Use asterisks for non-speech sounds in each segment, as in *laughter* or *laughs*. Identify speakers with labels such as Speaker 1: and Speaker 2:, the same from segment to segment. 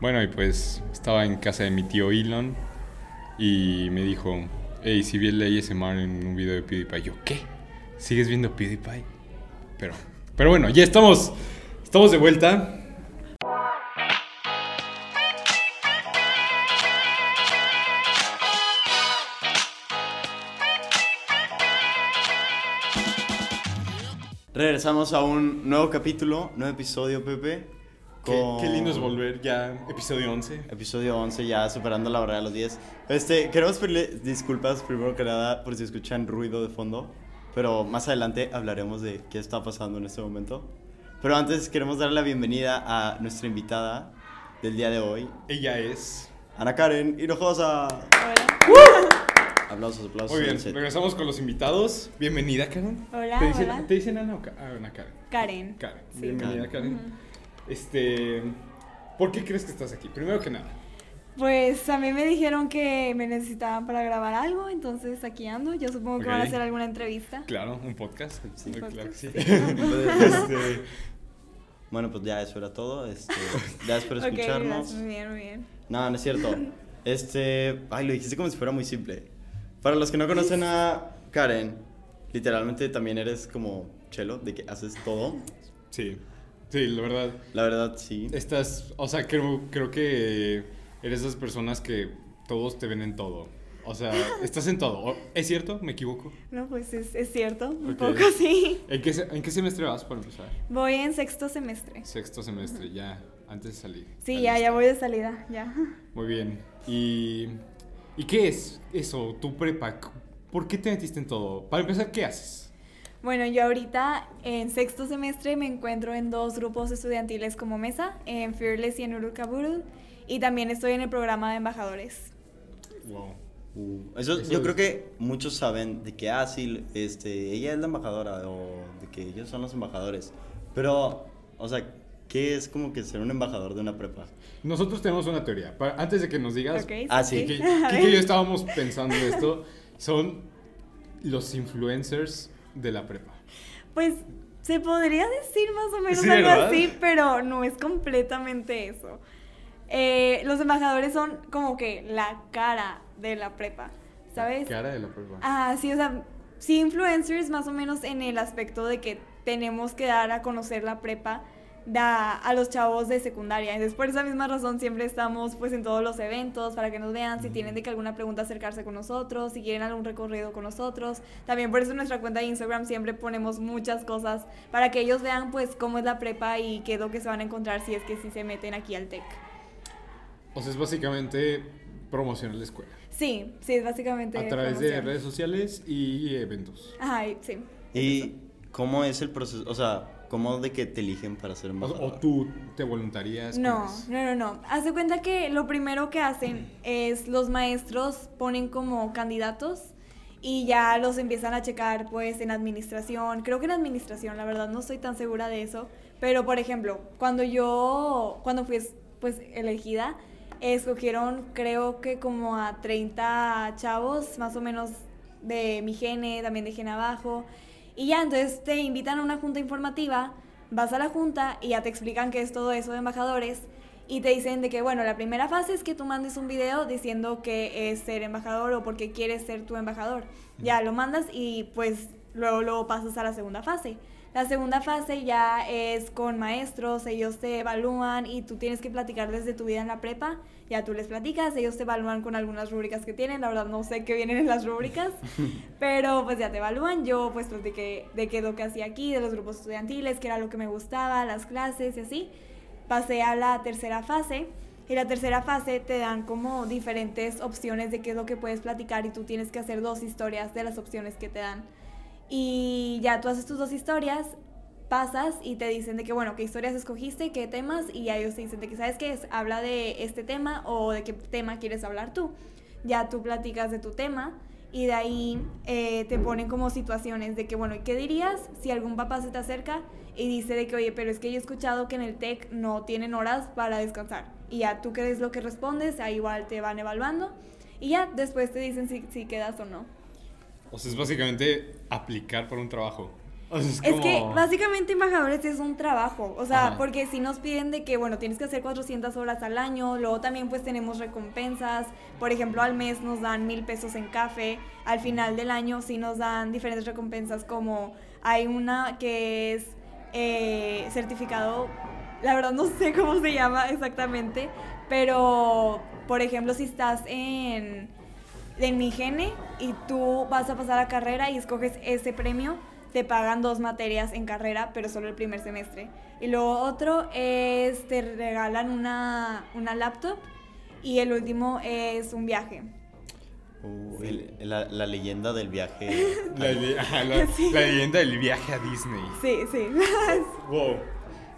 Speaker 1: Bueno, y pues estaba en casa de mi tío Elon y me dijo, hey, si vi el ASMR en un video de PewDiePie. Yo, ¿qué? ¿Sigues viendo PewDiePie? Pero, pero bueno, ya estamos, estamos de vuelta.
Speaker 2: Regresamos a un nuevo capítulo, nuevo episodio, Pepe.
Speaker 1: Qué,
Speaker 2: con-
Speaker 1: qué lindo es volver ya, episodio 11.
Speaker 2: Episodio 11, ya superando la barrera de los 10. Este, queremos pedirle disculpas primero que nada por si escuchan ruido de fondo. Pero más adelante hablaremos de qué está pasando en este momento. Pero antes queremos darle la bienvenida a nuestra invitada del día de hoy,
Speaker 1: Ella es...
Speaker 2: Ana Karen Hinojosa.
Speaker 3: Hola.
Speaker 2: Aplausos, aplausos.
Speaker 1: Muy bien, regresamos con los invitados. Bienvenida, Karen.
Speaker 3: Hola,
Speaker 1: ¿Te dicen,
Speaker 3: hola.
Speaker 1: ¿te dicen Ana o Ka- ah, Ana Karen?
Speaker 3: Karen.
Speaker 1: Karen.
Speaker 3: Sí.
Speaker 1: Bienvenida,
Speaker 2: Karen.
Speaker 1: Karen. Este... ¿Por qué crees que estás aquí? Primero que nada.
Speaker 3: Pues a mí me dijeron que me necesitaban para grabar algo, entonces aquí ando. Yo supongo que van a hacer alguna entrevista.
Speaker 1: Claro, un podcast.
Speaker 2: Sí.
Speaker 1: Muy
Speaker 3: Un
Speaker 1: claro que sí.
Speaker 3: podcast, *laughs*
Speaker 1: Este,
Speaker 2: Bueno, pues ya eso era todo. Este, gracias por *laughs*
Speaker 3: Ok,
Speaker 2: escucharnos.
Speaker 3: gracias, muy bien, muy bien.
Speaker 2: No, no es cierto. Este, ay, lo dijiste como si fuera muy simple. Para los que no conocen a Karen, literalmente también eres como Chelo, de que haces todo.
Speaker 1: sí, sí, la verdad.
Speaker 2: La verdad, sí.
Speaker 1: Estás, o sea, creo, creo que eres de esas personas que todos te ven en todo. O sea, estás en todo. ¿O- ¿Es cierto? ¿Me equivoco?
Speaker 3: No, pues es, es cierto, un poco sí.
Speaker 1: ¿En qué, ¿En qué semestre vas para empezar?
Speaker 3: Voy en sexto semestre.
Speaker 1: Sexto semestre, ya, antes de salir.
Speaker 3: Sí, ya, ya voy de salida, ya.
Speaker 1: Muy bien. ¿Y, ¿Y qué es eso, tu prepa? ¿Por qué te metiste en todo? Para empezar, ¿qué haces?
Speaker 3: Bueno, yo ahorita en sexto semestre me encuentro en dos grupos estudiantiles como mesa, en Fearless y en Urukaburu, y también estoy en el programa de embajadores.
Speaker 1: Wow.
Speaker 2: Uh, eso,
Speaker 1: Eso
Speaker 2: yo
Speaker 1: es-
Speaker 2: creo que muchos saben de que, ah, sí, este, ella es la embajadora o de que ellos son los embajadores. Pero, o sea, ¿qué es como que ser un embajador de una prepa?
Speaker 1: Nosotros tenemos una teoría. Pa- antes de que nos digas,
Speaker 3: Ok,
Speaker 2: Ah, sí. *laughs*
Speaker 1: Y yo estábamos pensando esto, son los influencers de la prepa.
Speaker 3: Pues se podría decir más o menos
Speaker 1: Sí,
Speaker 3: algo
Speaker 1: ¿verdad?
Speaker 3: así, pero no es completamente eso. Eh, los embajadores son como que la cara de la prepa, ¿sabes?
Speaker 1: Cara de la prepa.
Speaker 3: Ah, sí, o sea, sí influencers más o menos en el aspecto de que tenemos que dar a conocer la prepa da a los chavos de secundaria. Entonces, por esa misma razón siempre estamos pues en todos los eventos para que nos vean, si tienen de que alguna pregunta acercarse con nosotros, si quieren algún recorrido con nosotros. También por eso en nuestra cuenta de Instagram siempre ponemos muchas cosas para que ellos vean pues cómo es la prepa y qué es lo que se van a encontrar si es que sí se meten aquí al TEC.
Speaker 1: O sea, es básicamente promocionar la escuela.
Speaker 3: Sí, sí, es básicamente
Speaker 1: A través de redes sociales y eventos.
Speaker 3: Ajá, sí.
Speaker 2: ¿Y cómo es el proceso? O sea, ¿cómo de que te eligen para ser embajador?
Speaker 1: o tú te voluntarias. ¿cómo
Speaker 3: No, no, no, no. Haz de cuenta que lo primero que hacen es los maestros ponen como candidatos y ya los empiezan a checar pues en administración. Creo que en administración, la verdad no estoy tan segura de eso. Pero por ejemplo, cuando yo, cuando fui pues elegida, escogieron creo que como a 30 chavos, más o menos de mi gene, también de gene abajo. Y ya, entonces te invitan a una junta informativa, vas a la junta y ya te explican qué es todo eso de embajadores y te dicen de que, bueno, la primera fase es que tú mandes un video diciendo que es ser embajador o porque quieres ser tu embajador. Ya lo mandas y pues luego, luego pasas a la segunda fase. La segunda fase ya es con maestros, ellos te evalúan y tú tienes que platicar desde tu vida en la prepa. Ya tú les platicas, ellos te evalúan con algunas rúbricas que tienen, la verdad no sé qué vienen en las rúbricas, *laughs* pero pues ya te evalúan. Yo pues platiqué de qué es lo que hacía aquí, de los grupos estudiantiles, qué era lo que me gustaba, las clases y así. Pasé a la tercera fase y la tercera fase te dan como diferentes opciones de qué es lo que puedes platicar y tú tienes que hacer dos historias de las opciones que te dan. Y ya tú haces tus dos historias, pasas y te dicen de que, bueno, qué historias escogiste, qué temas, y ya ellos te dicen de que, ¿sabes qué es? Habla de este tema o de qué tema quieres hablar tú. Ya tú platicas de tu tema y de ahí eh, te ponen como situaciones de que, bueno, ¿y qué dirías si algún papá se te acerca y dice de que, oye, pero es que yo he escuchado que en el TEC no tienen horas para descansar? Y ya tú crees lo que respondes, ahí igual te van evaluando y ya después te dicen si, si quedas o no.
Speaker 1: O sea, es básicamente aplicar para un trabajo. O sea, es,
Speaker 3: Es que básicamente embajadores es un trabajo, o sea,
Speaker 1: Ajá.
Speaker 3: porque si nos piden de que, bueno, tienes que hacer 400 horas al año, luego también pues tenemos recompensas, por ejemplo, al mes nos dan mil pesos en café, al final del año sí nos dan diferentes recompensas como hay una que es eh, certificado, la verdad no *laughs* sé cómo se llama exactamente, pero por ejemplo si estás en en mi gene y tú vas a pasar a carrera y escoges ese premio, te pagan dos materias en carrera, pero solo el primer semestre. Y lo otro es te regalan una, una laptop y el último es un viaje.
Speaker 2: Uh, el- la, la leyenda del viaje. *laughs*
Speaker 1: La, le- ajá, la- *laughs*
Speaker 3: Sí.
Speaker 1: la leyenda del viaje a Disney.
Speaker 3: Sí, sí. *laughs*
Speaker 1: Wow.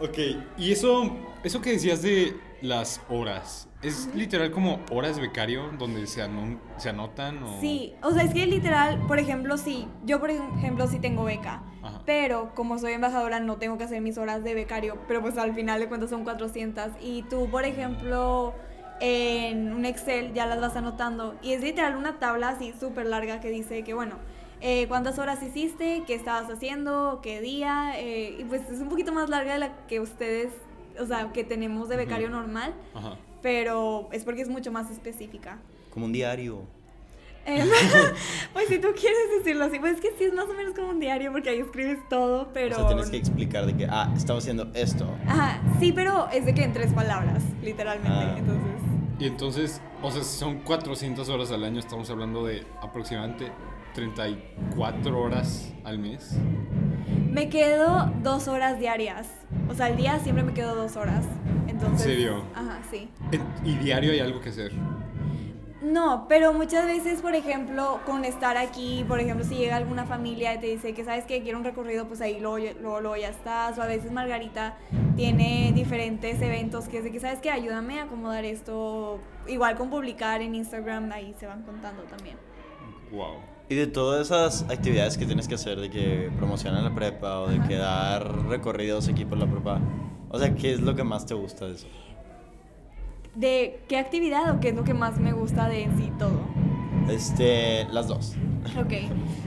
Speaker 1: Ok, y eso, eso que decías de las horas, ¿es literal como horas becario donde se, anon- se anotan? O...
Speaker 3: Sí, o sea, es que literal, por ejemplo, sí, yo por ejemplo sí tengo beca,
Speaker 1: Ajá.
Speaker 3: pero como soy embajadora no tengo que hacer mis horas de becario, pero pues al final de cuentas son 400 y tú, por ejemplo, en un Excel ya las vas anotando y es literal una tabla así súper larga que dice que bueno, eh, cuántas horas hiciste, qué estabas haciendo, qué día, eh, y pues es un poquito más larga de la que ustedes, o sea, que tenemos de becario normal,
Speaker 1: Ajá.
Speaker 3: Pero es porque es mucho más específica.
Speaker 2: Como un diario.
Speaker 3: Em, *laughs* *laughs* pues si tú quieres decirlo así, pues es que sí es más o menos como un diario porque ahí escribes todo, pero...
Speaker 2: O sea, tienes que explicar de que, ah, estaba haciendo esto.
Speaker 3: Ajá, sí, pero es de que en tres palabras, literalmente,
Speaker 2: Ah.
Speaker 3: entonces...
Speaker 1: Y entonces, o sea, si son 400 horas al año, estamos hablando de aproximadamente 34 horas al mes.
Speaker 3: Me quedo dos horas diarias, o sea, al día siempre me quedo dos horas, entonces...
Speaker 1: ¿En serio?
Speaker 3: Ajá, sí.
Speaker 1: Y diario hay algo que hacer.
Speaker 3: No, pero muchas veces, por ejemplo, con estar aquí, por ejemplo, si llega alguna familia y te dice que sabes que quiero un recorrido, pues ahí luego, luego, luego ya estás. O a veces Margarita tiene diferentes eventos que es de que sabes que ayúdame a acomodar esto. Igual con publicar en Instagram, ahí se van contando también.
Speaker 1: Wow.
Speaker 2: Y de todas esas actividades que tienes que hacer, de que promocionan la prepa o de
Speaker 3: Ajá.
Speaker 2: que dar recorridos aquí por la prepa, o sea, ¿qué es lo que más te gusta de eso?
Speaker 3: ¿De qué actividad o qué es lo que más me gusta de en sí todo?
Speaker 2: Este, las dos.
Speaker 3: Ok.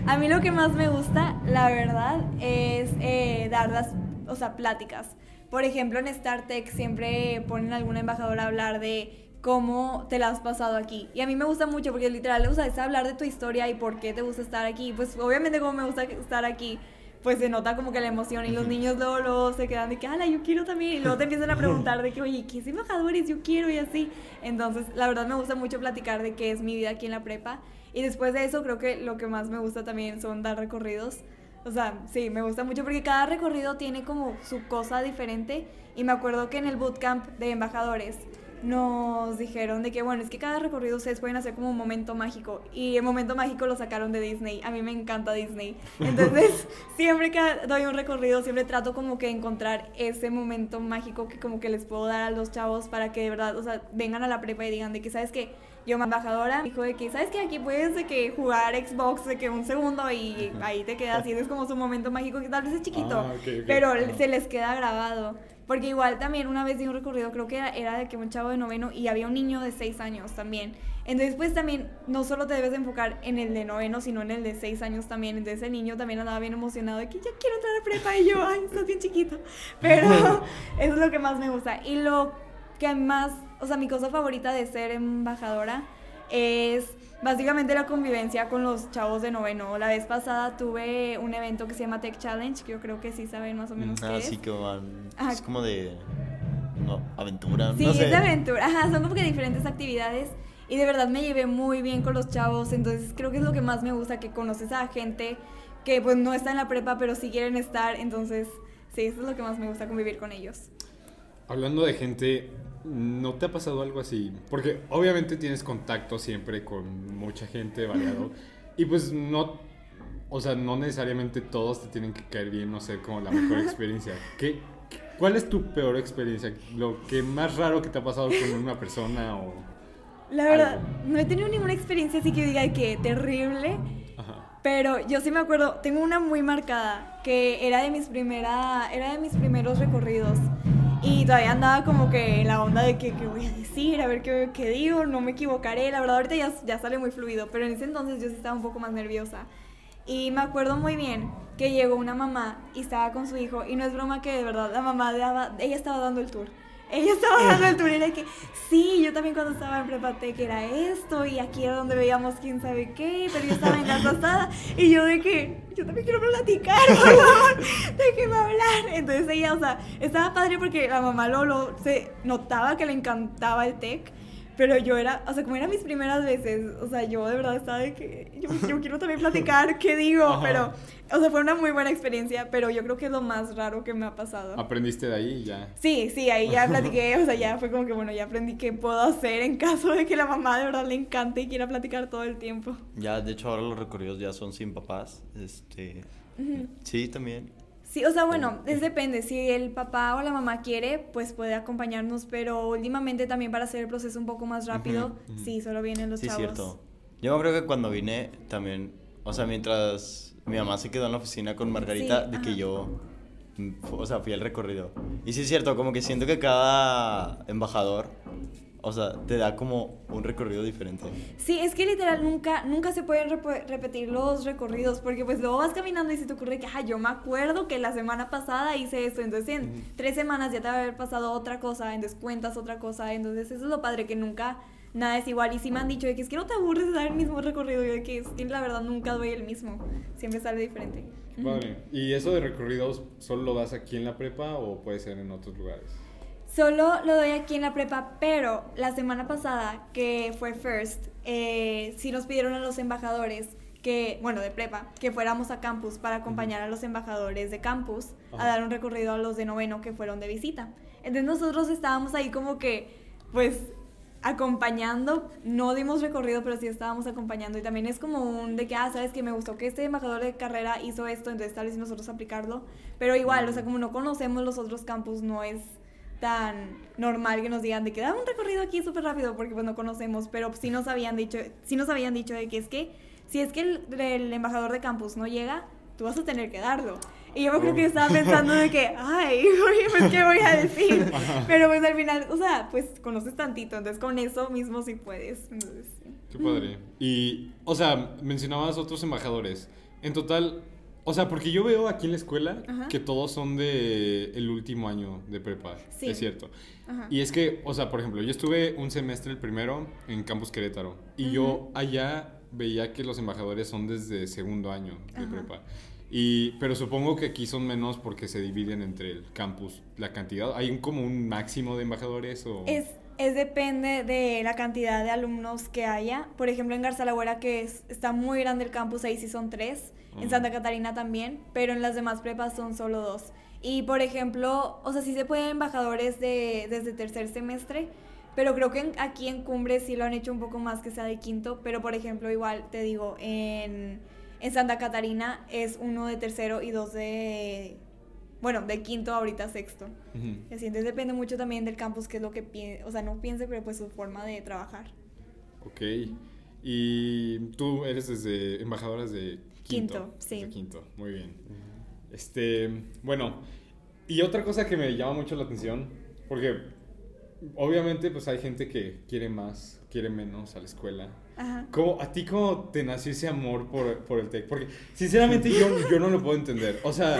Speaker 3: A mí lo que más me gusta, la verdad, es eh, dar las, o sea, pláticas. Por ejemplo, en StarTech siempre ponen a alguna embajadora a hablar de cómo te la has pasado aquí. Y a mí me gusta mucho porque literal, o sea, es hablar de tu historia y por qué te gusta estar aquí. Pues obviamente como me gusta estar aquí, pues se nota como que la emoción y los niños luego, luego se quedan de que, ala, yo quiero también. Y luego te empiezan a *laughs* preguntar de que, oye, ¿qué es embajadores? Yo quiero y así. Entonces, la verdad me gusta mucho platicar de qué es mi vida aquí en la prepa. Y después de eso, creo que lo que más me gusta también son dar recorridos. O sea, sí, me gusta mucho porque cada recorrido tiene como su cosa diferente. Y me acuerdo que en el bootcamp de embajadores nos dijeron de que, bueno, es que cada recorrido ustedes pueden hacer como un momento mágico. Y el momento mágico lo sacaron de Disney. A mí me encanta Disney. Entonces, *laughs* *laughs* siempre que doy un recorrido, siempre trato como que encontrar ese momento mágico que como que les puedo dar a los chavos para que de verdad, o sea, vengan a la prepa y digan de que, ¿sabes qué? Yo, embajadora, dijo de que, ¿sabes qué? Aquí puedes de que jugar Xbox de que un segundo y ahí te quedas y es como su momento mágico que tal vez es chiquito,
Speaker 1: Ah,
Speaker 3: pero se les queda grabado. Porque igual también una vez di un recorrido, creo que era, era de que un chavo de noveno y había un niño de seis años también. Entonces pues también no solo te debes de enfocar en el de noveno, sino en el de seis años también. Entonces el niño también andaba bien emocionado de que ya quiero entrar a prepa y yo, ay, estás bien chiquito. Pero *laughs* *laughs* eso es lo que más me gusta. Y lo que más, o sea, mi cosa favorita de ser embajadora es básicamente la convivencia con los chavos de noveno. La vez pasada tuve un evento que se llama Tech Challenge, que yo creo que sí saben más o menos qué
Speaker 2: Ah,
Speaker 3: es.
Speaker 2: sí que van.
Speaker 3: Ajá.
Speaker 2: Es como de. No, aventura.
Speaker 3: Sí,
Speaker 2: no sé.
Speaker 3: es de aventura. Ajá, son como que diferentes actividades. Y de verdad me llevé muy bien con los chavos. Entonces creo que es lo que más me gusta, que conoces a gente que pues no está en la prepa, pero sí quieren estar. Entonces, sí, eso es lo que más me gusta convivir con ellos.
Speaker 1: Hablando de gente, ¿no te ha pasado algo así? Porque obviamente tienes contacto siempre con mucha gente variado. y pues no, o sea, no necesariamente todos te tienen que caer bien, no sé, como la mejor *laughs* experiencia. ¿Qué, ¿Cuál es tu peor experiencia? Lo que más raro que te ha pasado con una persona o...
Speaker 3: La verdad,
Speaker 1: Algo.
Speaker 3: no he tenido ninguna experiencia así que yo diga que terrible.
Speaker 1: Ajá.
Speaker 3: Pero yo sí me acuerdo, tengo una muy marcada que era de mis primera, era de mis primeros recorridos. Y todavía andaba como que en la onda de que qué voy a decir, a ver qué, qué digo, no me equivocaré. La verdad ahorita ya, ya sale muy fluido, pero en ese entonces yo sí estaba un poco más nerviosa. Y me acuerdo muy bien que llegó una mamá y estaba con su hijo y no es broma que de verdad la mamá daba, ella estaba dando el tour. Ella estaba dando el *laughs* tour y era que, sí, yo también cuando estaba en prepa que era esto y aquí era donde veíamos quién sabe qué, pero yo estaba en la pasada y yo de que, yo también quiero platicar, por favor, *laughs* déjeme hablar. Entonces ella, o sea, estaba padre porque la mamá lo, lo se notaba que le encantaba el tech pero yo era, o sea, como eran mis primeras veces, o sea, yo de verdad estaba de que yo, yo quiero también platicar, ¿qué digo? Pero, o sea, fue una muy buena experiencia, pero yo creo que es lo más raro que me ha pasado.
Speaker 1: ¿Aprendiste de ahí ya?
Speaker 3: Sí, sí, ahí ya platiqué, o sea, ya fue como que, bueno, ya aprendí qué puedo hacer en caso de que la mamá de verdad le encante y quiera platicar todo el tiempo.
Speaker 2: Ya, de hecho, ahora los recorridos ya son sin papás, este... Sí, también.
Speaker 3: Sí, o sea, bueno, es depende. Si el papá o la mamá quiere, pues puede acompañarnos, pero últimamente también para hacer el proceso un poco más rápido, sí, solo vienen los
Speaker 2: sí,
Speaker 3: chavos.
Speaker 2: cierto. Yo creo que cuando vine también, o sea, mientras mi mamá se quedó en la oficina con Margarita,
Speaker 3: Sí,
Speaker 2: de que yo, mm, o sea, fui al recorrido. Y sí es cierto, como que siento que cada embajador, o sea, te da como un recorrido diferente.
Speaker 3: Sí, es que literal nunca, nunca se pueden repetir los recorridos porque pues luego vas caminando y se te ocurre que, ah, yo me acuerdo que la semana pasada hice esto, entonces en tres semanas ya te va a haber pasado otra cosa, entonces cuentas otra cosa, entonces eso es lo padre que nunca nada es igual y sí me han dicho de que es que no te aburres de dar el mismo recorrido y de que es que la verdad nunca doy el mismo, siempre sale diferente.
Speaker 1: Qué Padre. ¿Y eso de recorridos solo lo das aquí en la prepa o puede ser en otros lugares?
Speaker 3: Solo lo doy aquí en la prepa, pero la semana pasada, que fue First, eh, sí nos pidieron a los embajadores que, bueno, de prepa, que fuéramos a campus para acompañar a los embajadores de campus a dar un recorrido a los de noveno que fueron de visita. Entonces nosotros estábamos ahí como que, pues, acompañando, no dimos recorrido, pero sí estábamos acompañando. Y también es como un de que, ah, sabes que me gustó que este embajador de carrera hizo esto, entonces tal vez nosotros aplicarlo. Pero igual, o sea, como no conocemos los otros campus, no es tan normal que nos digan de que da un recorrido aquí súper rápido porque pues no conocemos, pero sí nos habían dicho, sí nos habían dicho de que es que si es que el, el embajador de campus no llega, tú vas a tener que darlo. Y yo me creo que yo estaba pensando de que, *laughs* ay, oye, pues qué voy a decir. *laughs* Pero pues al final, o sea, pues conoces tantito, entonces con eso mismo sí puedes. Entonces, sí.
Speaker 1: Qué padre. Y, o sea, mencionabas otros embajadores. En total, o sea, porque yo veo aquí en la escuela
Speaker 3: Ajá.
Speaker 1: que todos son de el último año de prepa.
Speaker 3: Sí.
Speaker 1: Es cierto.
Speaker 3: Ajá.
Speaker 1: Y es que, o sea, por ejemplo, yo estuve un semestre el primero en Campus Querétaro. Y yo allá veía que los embajadores son desde segundo año de
Speaker 3: Ajá.
Speaker 1: prepa. Y, pero supongo que aquí son menos porque se dividen entre el campus, la cantidad. ¿Hay un, como un máximo de embajadores o...?
Speaker 3: Es, es depende de la cantidad de alumnos que haya. Por ejemplo, en Garzalagüera, que es, está muy grande el campus, ahí sí son tres. En. Santa Catarina también, pero en las demás prepas son solo dos. Y por ejemplo, o sea, sí se pueden embajadores de, desde tercer semestre, pero creo que en- aquí en Cumbres sí lo han hecho un poco más que sea de quinto. Pero por ejemplo, igual te digo, en, en Santa Catarina es uno de tercero y dos de. Bueno, de quinto ahorita sexto. Y así, entonces depende mucho también del campus, que es lo que piense, o sea, no piense, pero pues su forma de trabajar.
Speaker 1: Ok. Y tú eres desde embajadora desde quinto.
Speaker 3: Quinto, sí.
Speaker 1: Quinto, muy bien. Este, bueno, y otra cosa que me llama mucho la atención, porque obviamente pues hay gente que quiere más, quiere menos a la escuela.
Speaker 3: Ajá.
Speaker 1: ¿Cómo, ¿A ti cómo te nació ese amor por, por el TEC? Porque sinceramente yo, yo no lo puedo entender. O sea,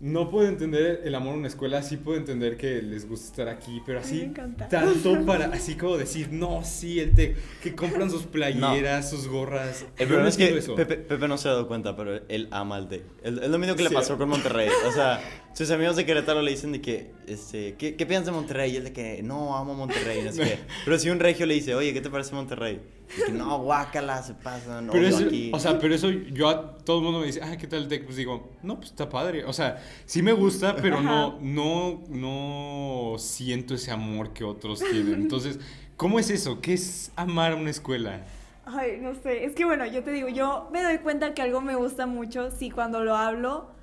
Speaker 1: no puedo entender el amor a una escuela, sí puedo entender que les gusta estar aquí, pero así tanto para, así como decir, no, sí, el TEC, que compran sus playeras, sus gorras.
Speaker 2: El problema
Speaker 1: no
Speaker 2: es que. Pepe, Pepe no se ha dado cuenta, pero él ama al TEC. Es es lo mismo que le
Speaker 1: Sí.
Speaker 2: pasó con Monterrey. O sea, sus amigos de Querétaro le dicen de que, este, ¿qué, qué piensas de Monterrey? Y él de que, no, amo Monterrey, no sé qué. *laughs* Pero si un regio le dice, oye, ¿qué te parece Monterrey? Y que, no, guácala, se pasa, no,
Speaker 1: Pero eso,
Speaker 2: aquí.
Speaker 1: o sea, pero eso yo a todo el mundo me dice, ah, ¿qué tal el TEC? Pues digo, no, pues está padre. O sea, sí me gusta, pero no, no, no siento ese amor que otros tienen. Entonces, ¿cómo es eso? ¿Qué es amar a una escuela?
Speaker 3: Ay, no sé, es que bueno, yo te digo, yo me doy cuenta que algo me gusta mucho si cuando lo hablo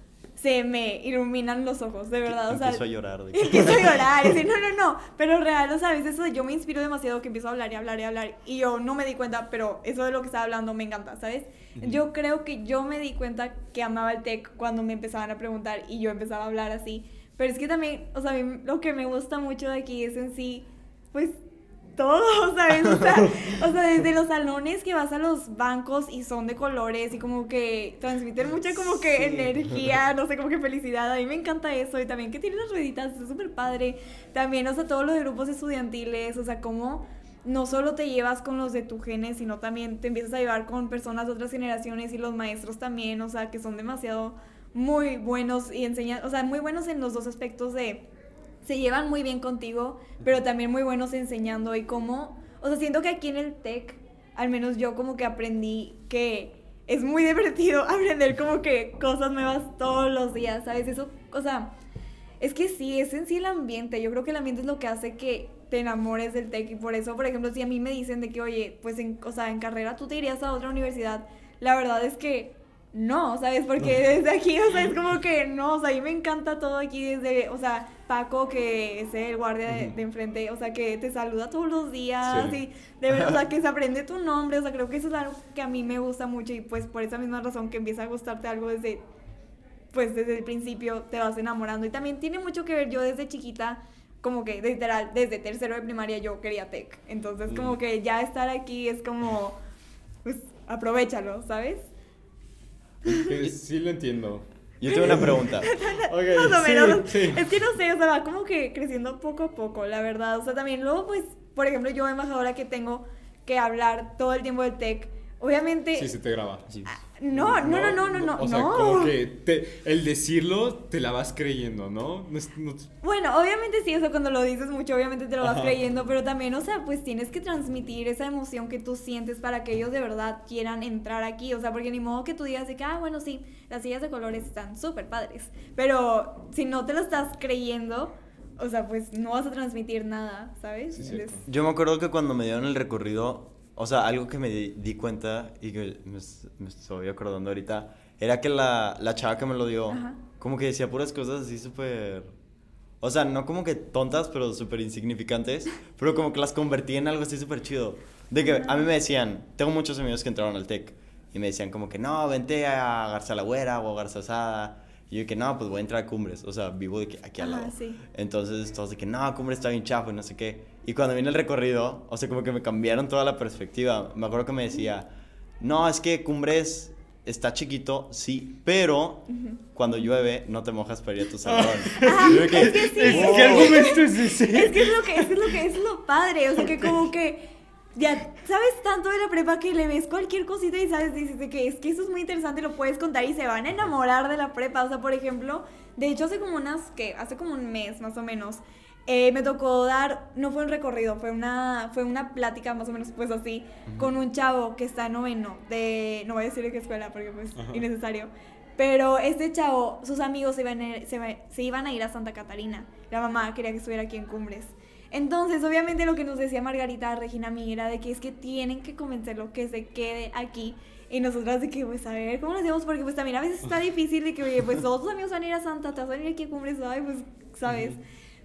Speaker 3: se me iluminan los ojos, de verdad, o sea,
Speaker 2: Empiezo a llorar. *laughs* de que-
Speaker 3: empiezo a llorar, y decir, no, no, no, *laughs* pero real, o sea, a veces eso yo me inspiro demasiado que empiezo a hablar y hablar y hablar y yo no me di cuenta, pero eso de lo que estaba hablando me encanta, ¿sabes? Yo creo que yo me di cuenta que amaba el tech cuando me empezaban a preguntar y yo empezaba a hablar así, pero es que también, o sea, a mí lo que me gusta mucho de aquí es en sí, pues todo, ¿sabes? *laughs* O sea, *laughs* o sea, desde los salones que vas a los bancos y son de colores y como que transmiten mucha como que
Speaker 2: Sí.
Speaker 3: energía, *laughs* no sé, como que felicidad. A mí me encanta eso y también que tienen las rueditas, es súper padre. También, o sea, todos los grupos estudiantiles, o sea, como no solo te llevas con los de tu genes, sino también te empiezas a llevar con personas de otras generaciones y los maestros también, o sea, que son demasiado muy buenos y enseñan, o sea, muy buenos en los dos aspectos de se llevan muy bien contigo, pero también muy buenos enseñando y cómo, o sea, siento que aquí en el TEC, al menos yo como que aprendí que es muy *laughs* divertido aprender como que cosas nuevas todos los días, ¿sabes? Eso, o sea, es que sí, es en sí el ambiente, yo creo que el ambiente es lo que hace que te enamores del TEC y por eso, por ejemplo, si a mí me dicen de que, oye, pues en, o sea, en carrera tú te irías a otra universidad, la verdad es que no, ¿sabes? Porque desde aquí, o sea, es como que no, o sea, a mí me encanta todo aquí desde, o sea, Paco, que es el guardia de, de enfrente, o sea, que te saluda todos los días
Speaker 1: Sí.
Speaker 3: y de verdad, o sea, que *laughs* se aprende tu nombre, o sea, creo que eso es algo que a mí me gusta mucho y pues por esa misma razón que empieza a gustarte algo desde, pues desde el principio te vas enamorando y también tiene mucho que ver, yo desde chiquita, como que literal, desde tercero de primaria yo quería tech, entonces como
Speaker 2: Mm.
Speaker 3: que ya estar aquí es como, pues, aprovechalo, ¿sabes?
Speaker 1: Sí lo entiendo.
Speaker 2: Yo tengo una pregunta. *laughs*
Speaker 1: Ok,
Speaker 3: Más o
Speaker 1: sí,
Speaker 3: menos.
Speaker 1: sí.
Speaker 3: Es que no sé, o sea, va como que creciendo poco a poco, la verdad. O sea, también luego, pues, por ejemplo, yo embajadora que tengo que hablar todo el tiempo del tech, obviamente...
Speaker 1: Sí, se te graba.
Speaker 3: No, no, no, no, no, no.
Speaker 1: O sea,
Speaker 3: no.
Speaker 1: como que te- el decirlo te la vas creyendo, ¿no? No es- no-
Speaker 3: Bueno, obviamente sí, eso cuando lo dices mucho, obviamente te lo vas
Speaker 1: Ajá.
Speaker 3: creyendo, pero también, o sea, pues tienes que transmitir esa emoción que tú sientes para que ellos de verdad quieran entrar aquí, o sea, porque ni modo que tú digas de que, ah, bueno, sí, las sillas de colores están súper padres, pero si no te lo estás creyendo, o sea, pues no vas a transmitir nada, ¿sabes?
Speaker 1: Sí.
Speaker 3: Entonces,
Speaker 2: Yo me acuerdo que cuando me dieron el recorrido, o sea, algo que me di, di cuenta y que me, me estoy acordando ahorita, era que la, la chava que me lo dio,
Speaker 3: Ajá.
Speaker 2: como que decía puras cosas así súper... O sea, no como que tontas, pero súper insignificantes, *laughs* pero como que las convertía en algo así súper chido. De que a mí me decían, tengo muchos amigos que entraron al TEC y me decían como que no, vente a Garza la Güera o a Garza Asada. Y yo que no, pues voy a entrar a Cumbres, o sea, vivo de aquí al
Speaker 3: Ajá,
Speaker 2: lado.
Speaker 3: sí.
Speaker 2: Entonces todos de que no, Cumbres está bien chafo y no sé qué. Y cuando vine el recorrido, o sea, como que me cambiaron toda la perspectiva. Me acuerdo que me decía, no, es que Cumbres está chiquito, sí, pero cuando llueve no te mojas para ir a tu salón. Y yo de que,
Speaker 3: es que sí.
Speaker 1: Es que es ese.
Speaker 3: Es que es lo que es lo que es lo padre, o sea que como que ya sabes tanto de la prepa que le ves cualquier cosita y sabes, dices de que es que eso es muy interesante, lo puedes contar y se van a enamorar de la prepa, o sea, por ejemplo, de hecho hace como unas, que hace como un mes más o menos, eh, me tocó dar, no fue un recorrido, fue una, fue una plática más o menos pues así, con un chavo que está en noveno, de, no voy a decir de qué escuela porque pues
Speaker 1: Ajá.
Speaker 3: innecesario, pero este chavo, sus amigos se iban, a se, se iban a ir a Santa Catarina. La mamá quería que estuviera aquí en Cumbres. Entonces, obviamente lo que nos decía Margarita Regina era de que es que tienen que convencerlo que se quede aquí. Y nosotras de que, pues, a ver, ¿cómo lo hacemos? Porque, pues, también a veces está difícil de que, oye, pues, todos tus amigos van a ir a Santa, te vas a venir aquí a Cumbres, ay, pues, ¿sabes?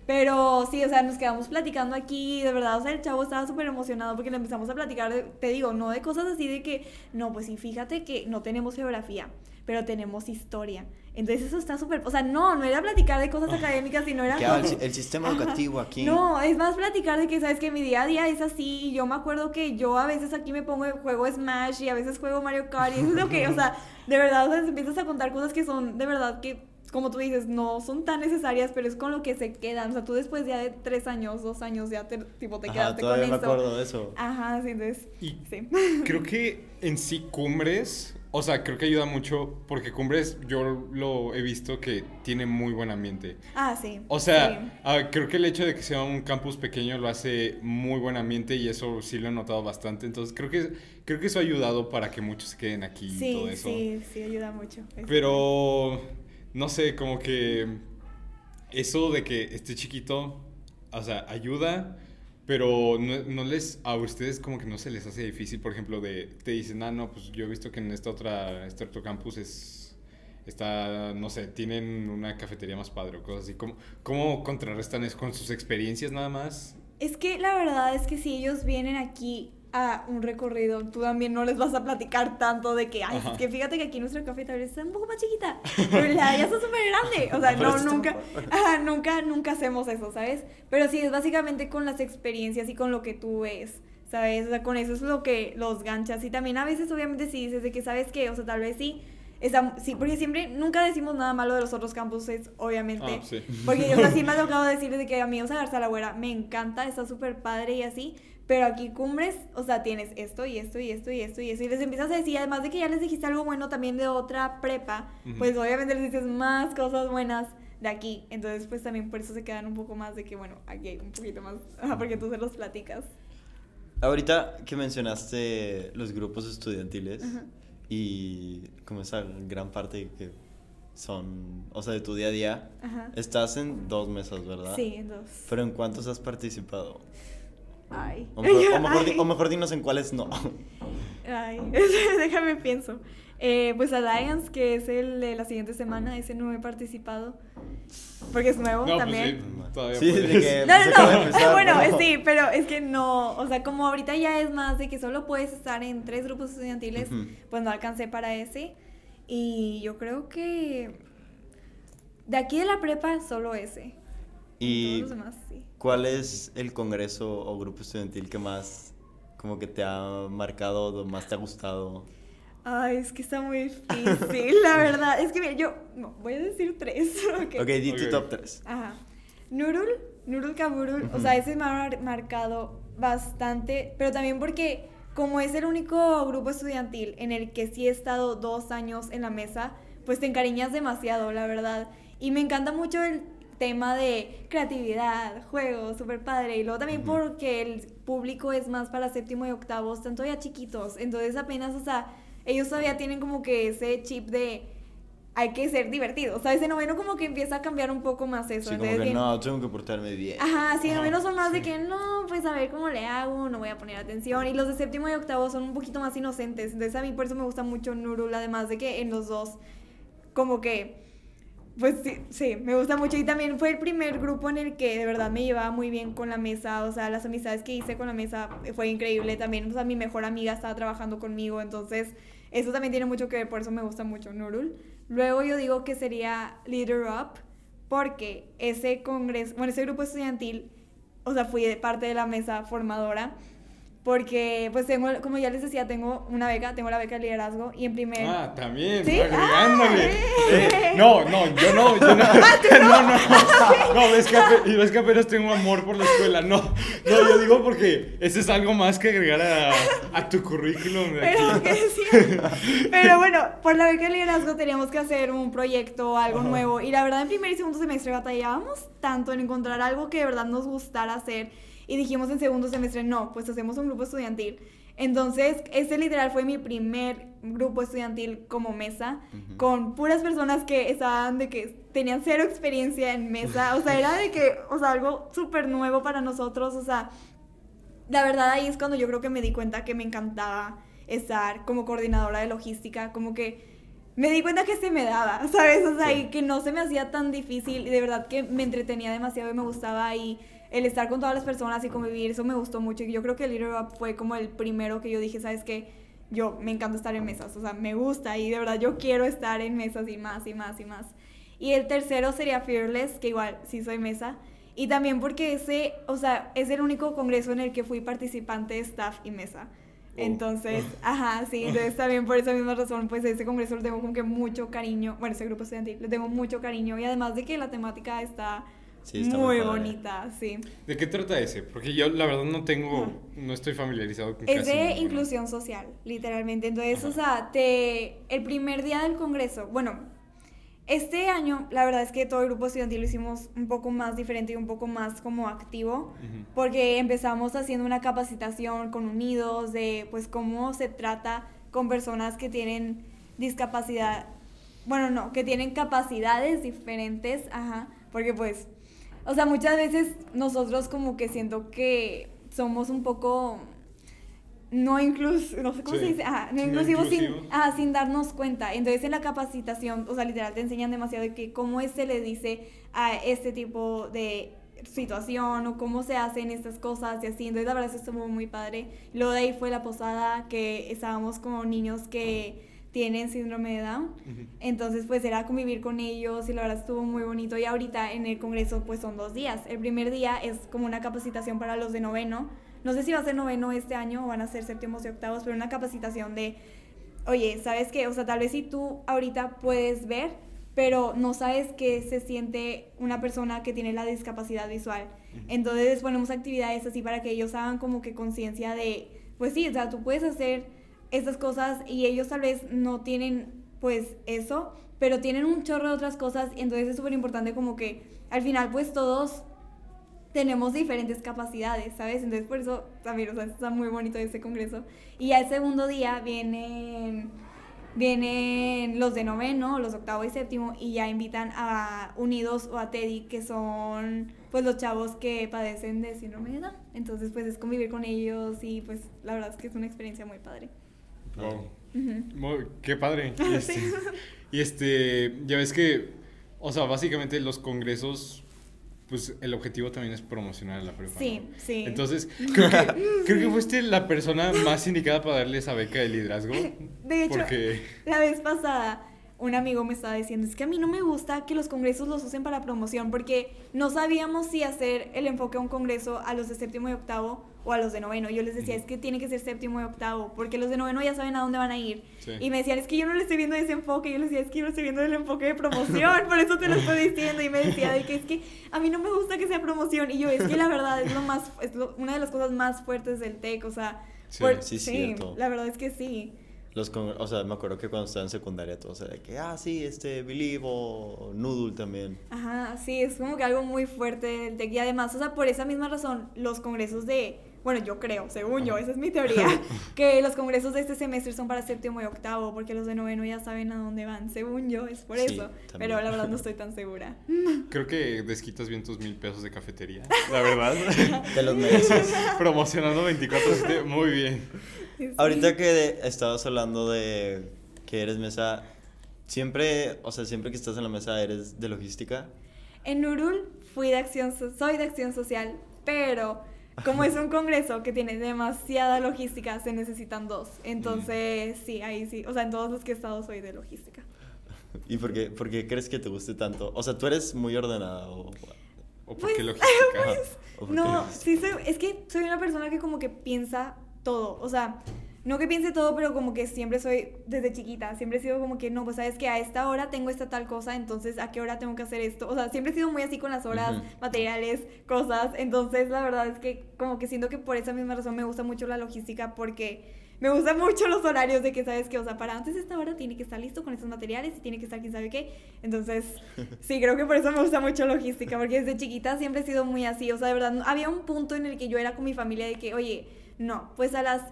Speaker 3: Pero sí, o sea, nos quedamos platicando aquí, de verdad, o sea, el chavo estaba súper emocionado porque le empezamos a platicar, te digo, no de cosas así de que, no, pues sí, fíjate que no tenemos geografía, pero tenemos historia. Entonces eso está súper, o sea, no, no era platicar de cosas académicas, sino era
Speaker 2: que ah, el,
Speaker 3: como-
Speaker 2: si- el sistema
Speaker 3: Ajá.
Speaker 2: educativo aquí.
Speaker 3: No, es más platicar de que, sabes que mi día a día es así. Y yo me acuerdo que yo a veces aquí me pongo, juego Smash y a veces juego Mario Kart. Y eso es lo que, o sea, *laughs* de verdad, o sea, empiezas a contar cosas que son, de verdad, que, como tú dices, no son tan necesarias, pero es con lo que se quedan. O sea, tú después ya de tres años, dos años, ya te, tipo, te
Speaker 2: Ajá,
Speaker 3: quedaste con eso.
Speaker 2: me acuerdo de eso.
Speaker 3: Ajá, sí, entonces,
Speaker 1: Y
Speaker 3: sí.
Speaker 1: creo que en sí Cumbres, o sea, creo que ayuda mucho porque Cumbres yo lo he visto que tiene muy buen ambiente.
Speaker 3: Ah, sí.
Speaker 1: O sea,
Speaker 3: sí.
Speaker 1: creo que el hecho de que sea un campus pequeño lo hace muy buen ambiente y eso sí lo he notado bastante. Entonces creo que, creo que eso ha ayudado para que muchos se queden aquí y todo eso.
Speaker 3: sí, sí, ayuda mucho.
Speaker 1: Pero, no sé, como que eso de que esté chiquito, o sea, ayuda, pero no, no les, a ustedes como que no se les hace difícil, por ejemplo, de, te dicen, ah, no, pues yo he visto que en esta otra, este otro campus es, está, no sé, tienen una cafetería más padre o cosas así. ¿Cómo, cómo contrarrestan eso con sus experiencias nada más?
Speaker 3: Es que la verdad es que si ellos vienen aquí a un recorrido, tú también no les vas a platicar tanto de que, ay, es que fíjate que aquí nuestra cafetería está un poco más chiquita, pero la allá está súper grande. O sea, *laughs* no, nunca, *laughs* ajá, nunca, nunca hacemos eso, ¿sabes? Pero sí, es básicamente con las experiencias y con lo que tú ves. ¿Sabes? O sea, con eso es lo que los ganchas. Y también a veces, obviamente, si dices de que, ¿sabes qué? O sea, tal vez sí. Está, sí, porque siempre, nunca decimos nada malo de los otros campuses, obviamente.
Speaker 1: Ah, sí.
Speaker 3: Porque yo así me ha *laughs* tocado decirles de que a mí, o sea, Garza la Güera me encanta, está súper padre y así, pero aquí Cumbres, o sea, tienes esto y esto y esto y esto y esto, y les empiezas a decir, además de que ya les dijiste algo bueno también de otra prepa, pues obviamente les dices más cosas buenas de aquí, entonces pues también por eso se quedan un poco más de que, bueno, aquí hay un poquito más, *laughs* porque tú se los platicas.
Speaker 2: Ahorita que mencionaste los grupos estudiantiles y como esa gran parte que son, o sea, de tu día a día,
Speaker 3: Ajá.
Speaker 2: estás en dos mesas, ¿verdad?
Speaker 3: Sí, entonces.
Speaker 2: Pero ¿en cuántos has participado?
Speaker 3: Ay.
Speaker 2: O mejor, o *laughs* mejor, di-
Speaker 3: Ay.
Speaker 2: o mejor dinos en cuáles no.
Speaker 3: Ay, *laughs* déjame pienso. Eh, pues Alliance, que es el de la siguiente semana, ese no he participado. Porque es nuevo
Speaker 1: No,
Speaker 3: también.
Speaker 1: pues sí, todavía
Speaker 2: Sí, de
Speaker 1: puedes.
Speaker 2: que-
Speaker 3: No, no, no.
Speaker 2: empezar,
Speaker 3: bueno,
Speaker 2: pero-
Speaker 3: sí, pero es que no. O sea, como ahorita ya es más de que solo puedes estar en tres grupos estudiantiles, pues no alcancé para ese. Y yo creo que. De aquí de la prepa, solo ese.
Speaker 2: Y
Speaker 3: todos los demás, sí.
Speaker 2: ¿Cuál es el congreso o grupo estudiantil que más como que te ha marcado o más te ha gustado?
Speaker 3: Ay, es que está muy difícil, la *laughs* verdad. Es que mira, yo. No, voy a decir tres. *laughs* ok.
Speaker 2: Ok, di tu top 3.
Speaker 3: Ajá. Nurul, Nurul Kaburul, o sea, ese me ha mar- marcado bastante, pero también porque como es el único grupo estudiantil en el que sí he estado dos años en la mesa, pues te encariñas demasiado, la verdad. Y me encanta mucho el tema de creatividad, juegos, súper padre. Y luego también porque el público es más para séptimo y octavos, están todavía chiquitos. Entonces apenas, o sea, ellos todavía tienen como que ese chip de hay que ser divertido. O sea, ese noveno como que empieza a cambiar un poco más eso.
Speaker 2: Sí, como que
Speaker 3: bien-
Speaker 2: no, tengo que portarme bien.
Speaker 3: Ajá, sí, novenos son más de que no, pues a ver cómo le hago, no voy a poner atención. Y los de séptimo y octavo son un poquito más inocentes. Entonces a mí por eso me gusta mucho Nurul, además de que en los dos, como que, pues sí, sí, me gusta mucho. Y también fue el primer grupo en el que de verdad me llevaba muy bien con la mesa. O sea, las amistades que hice con la mesa fue increíble. También, o sea, mi mejor amiga estaba trabajando conmigo. Entonces, eso también tiene mucho que ver, por eso me gusta mucho Nurul. Luego yo digo que sería Leader Up, porque ese congreso, bueno, ese grupo estudiantil, o sea, fui parte de la mesa formadora, porque pues tengo, como ya les decía, tengo una beca, tengo la beca de liderazgo y en primer...
Speaker 1: Ah, también,
Speaker 3: ¿Sí?
Speaker 1: agregándole.
Speaker 3: Ah,
Speaker 1: Eh,
Speaker 3: eh.
Speaker 1: no, no, yo no, yo no. *laughs* *laughs* no, no. No, ves que, ape- ves que apenas tengo amor por la escuela. No, no, yo digo porque ese es algo más que agregar a, a tu currículum de
Speaker 3: Pero,
Speaker 1: aquí. *laughs*
Speaker 3: sí. Pero bueno, por la beca de liderazgo teníamos que hacer un proyecto, algo
Speaker 1: Ajá.
Speaker 3: nuevo. Y la verdad, en primer y segundo semestre batallábamos tanto en encontrar algo que de verdad nos gustara hacer. Y dijimos en segundo semestre, no, pues hacemos un grupo estudiantil. Entonces, ese literal fue mi primer grupo estudiantil como mesa,
Speaker 2: Ujú.
Speaker 3: con puras personas que estaban de que tenían cero experiencia en mesa. O sea, era de que, o sea, algo súper nuevo para nosotros. O sea, la verdad ahí es cuando yo creo que me di cuenta que me encantaba estar como coordinadora de logística, como que me di cuenta que se me daba, *laughs* ¿sabes? O sea,
Speaker 2: Sí.
Speaker 3: y que no se me hacía tan difícil y de verdad que me entretenía demasiado y me gustaba y el estar con todas las personas y convivir, eso me gustó mucho y yo creo que el Leader Up fue como el primero que yo dije, ¿sabes qué? Yo me encanta estar en mesas, o sea, me gusta y de verdad yo quiero estar en mesas y más y más y más. Y el tercero sería Fearless, que igual sí soy mesa. Y también porque ese, o sea, es el único congreso en el que fui participante de staff y mesa.
Speaker 1: Oh.
Speaker 3: Entonces, *laughs* ajá, sí, entonces también por esa misma razón, pues ese congreso le tengo como que mucho cariño, bueno, ese grupo estudiantil, le tengo mucho cariño y además de que la temática está,
Speaker 2: Sí, está
Speaker 3: muy bonita, sí.
Speaker 1: ¿De qué trata ese? Porque yo la verdad no tengo, no estoy familiarizado con
Speaker 3: Es
Speaker 1: casi
Speaker 3: de inclusión social, literalmente. Entonces,
Speaker 1: Ajá.
Speaker 3: o sea, te, el primer día del congreso, bueno, este año la verdad es que todo el grupo estudiantil lo hicimos un poco más diferente y un poco más como activo, porque empezamos haciendo una capacitación con Unidos de pues cómo se trata con personas que tienen discapacidad, bueno, no, que tienen capacidades diferentes, ajá, porque pues, o sea, muchas veces nosotros como que siento que somos un poco no inclusivos, no sé cómo
Speaker 1: Sí.
Speaker 3: se dice, ajá, no
Speaker 1: No
Speaker 3: inclusivos sin,
Speaker 1: inclusivos.
Speaker 3: ajá, sin darnos cuenta. Entonces en la capacitación, o sea, literal te enseñan demasiado de que cómo se le dice a este tipo de situación o cómo se hacen estas cosas y así. Entonces, la verdad, eso estuvo muy padre. Luego de ahí fue la posada que estábamos como niños que tienen síndrome de Down. Entonces, pues era convivir con ellos y la verdad estuvo muy bonito. Y ahorita en el congreso, pues son dos días. El primer día es como una capacitación para los de noveno. No sé si va a ser noveno este año o van a ser séptimos y octavos, pero una capacitación de, oye, ¿sabes qué? O sea, tal vez si tú ahorita puedes ver, pero no sabes qué se siente una persona que tiene la discapacidad visual. Entonces ponemos actividades así para que ellos hagan como que conciencia de, pues sí, o sea, tú puedes hacer estas cosas y ellos tal vez no tienen pues eso, pero tienen un chorro de otras cosas y entonces es súper importante como que al final pues todos tenemos diferentes capacidades, ¿sabes? Entonces por eso también, o sea, está muy bonito este congreso. Y ya el segundo día vienen vienen los de noveno, los octavo y séptimo, y ya invitan a Unidos o a Teddy, que son pues los chavos que padecen de síndrome de Down. Entonces pues es convivir con ellos y pues la verdad es que es una experiencia muy padre.
Speaker 1: Wow. Qué padre. *laughs* Y este,
Speaker 3: Sí.
Speaker 1: y este, ya ves que, o sea, básicamente los congresos, pues el objetivo también es promocionar a la prepa.
Speaker 3: Sí,
Speaker 1: ¿no?
Speaker 3: sí.
Speaker 1: Entonces, *laughs* creo que, creo que fuiste la persona más indicada para darle esa beca de liderazgo. *laughs*
Speaker 3: De hecho,
Speaker 1: Porque,
Speaker 3: La vez pasada, un amigo me estaba diciendo, es que a mí no me gusta que los congresos los usen para promoción, porque no sabíamos si hacer el enfoque a un congreso a los de séptimo y octavo o a los de noveno. Yo les decía, es que tiene que ser séptimo y octavo, porque los de noveno ya saben a dónde van a ir.
Speaker 1: Sí.
Speaker 3: Y me decían, es que yo no le estoy viendo ese enfoque. Yo les decía, es que yo le estoy viendo el enfoque de promoción, por eso te lo estoy diciendo. Y me decía, de que es que a mí no me gusta que sea promoción. Y yo, es que la verdad es lo más, es lo- una de las cosas más fuertes del TEC, o sea,
Speaker 1: Sí,
Speaker 3: por-
Speaker 2: sí, cierto.
Speaker 3: la verdad es que sí.
Speaker 2: Los con- o sea, me acuerdo que cuando estaba en secundaria todos era de que, ah, sí, este, Believe o Noodle también.
Speaker 3: Ajá, sí, es como que algo muy fuerte del TEC. Y además, o sea, por esa misma razón, los congresos de. Bueno, yo creo, según yo, esa es mi teoría, *laughs* que los congresos de este semestre son para séptimo y octavo, porque los de noveno ya saben a dónde van, según yo, es por
Speaker 2: Sí,
Speaker 3: eso.
Speaker 2: también.
Speaker 3: Pero la verdad no estoy tan segura. *laughs*
Speaker 1: creo que desquitas bien tus mil pesos de cafetería. La *laughs* verdad.
Speaker 2: Te los mereces.
Speaker 1: Promocionando 24 muy bien.
Speaker 3: Sí.
Speaker 2: Ahorita que estabas hablando de que eres mesa, siempre, o sea, siempre que estás en la mesa eres de logística.
Speaker 3: En Nurul fui de acción, so- soy de acción social, pero como es un congreso que tiene demasiada logística, se necesitan dos. Entonces, sí, ahí sí. O sea, en todos los que he estado soy de logística. *laughs*
Speaker 2: ¿Y por qué, por qué crees que te guste tanto? O sea, tú eres muy ordenada o...
Speaker 1: ¿O por
Speaker 3: Pues,
Speaker 1: qué *laughs* logística?
Speaker 2: Ajá, ¿o por qué
Speaker 3: No,
Speaker 2: logística?
Speaker 3: sí, soy, es que soy una persona que como que piensa todo. O sea, no que piense todo, pero como que siempre soy, desde chiquita, siempre he sido como que, no, pues sabes que a esta hora tengo esta tal cosa, entonces a qué hora tengo que hacer esto. O sea, siempre he sido muy así con las horas, materiales, cosas. Entonces, la verdad es que como que siento que por esa misma razón me gusta mucho la logística porque... Me gustan *laughs* mucho los horarios de que sabes que, o sea, para antes de esta hora tiene que estar listo con estos materiales y tiene que estar quién sabe qué. Entonces, *laughs* sí, creo que por eso me gusta mucho logística, porque desde chiquita siempre he sido muy así. O sea, de verdad, había un punto en el que yo era con mi familia de que, oye, no, pues a las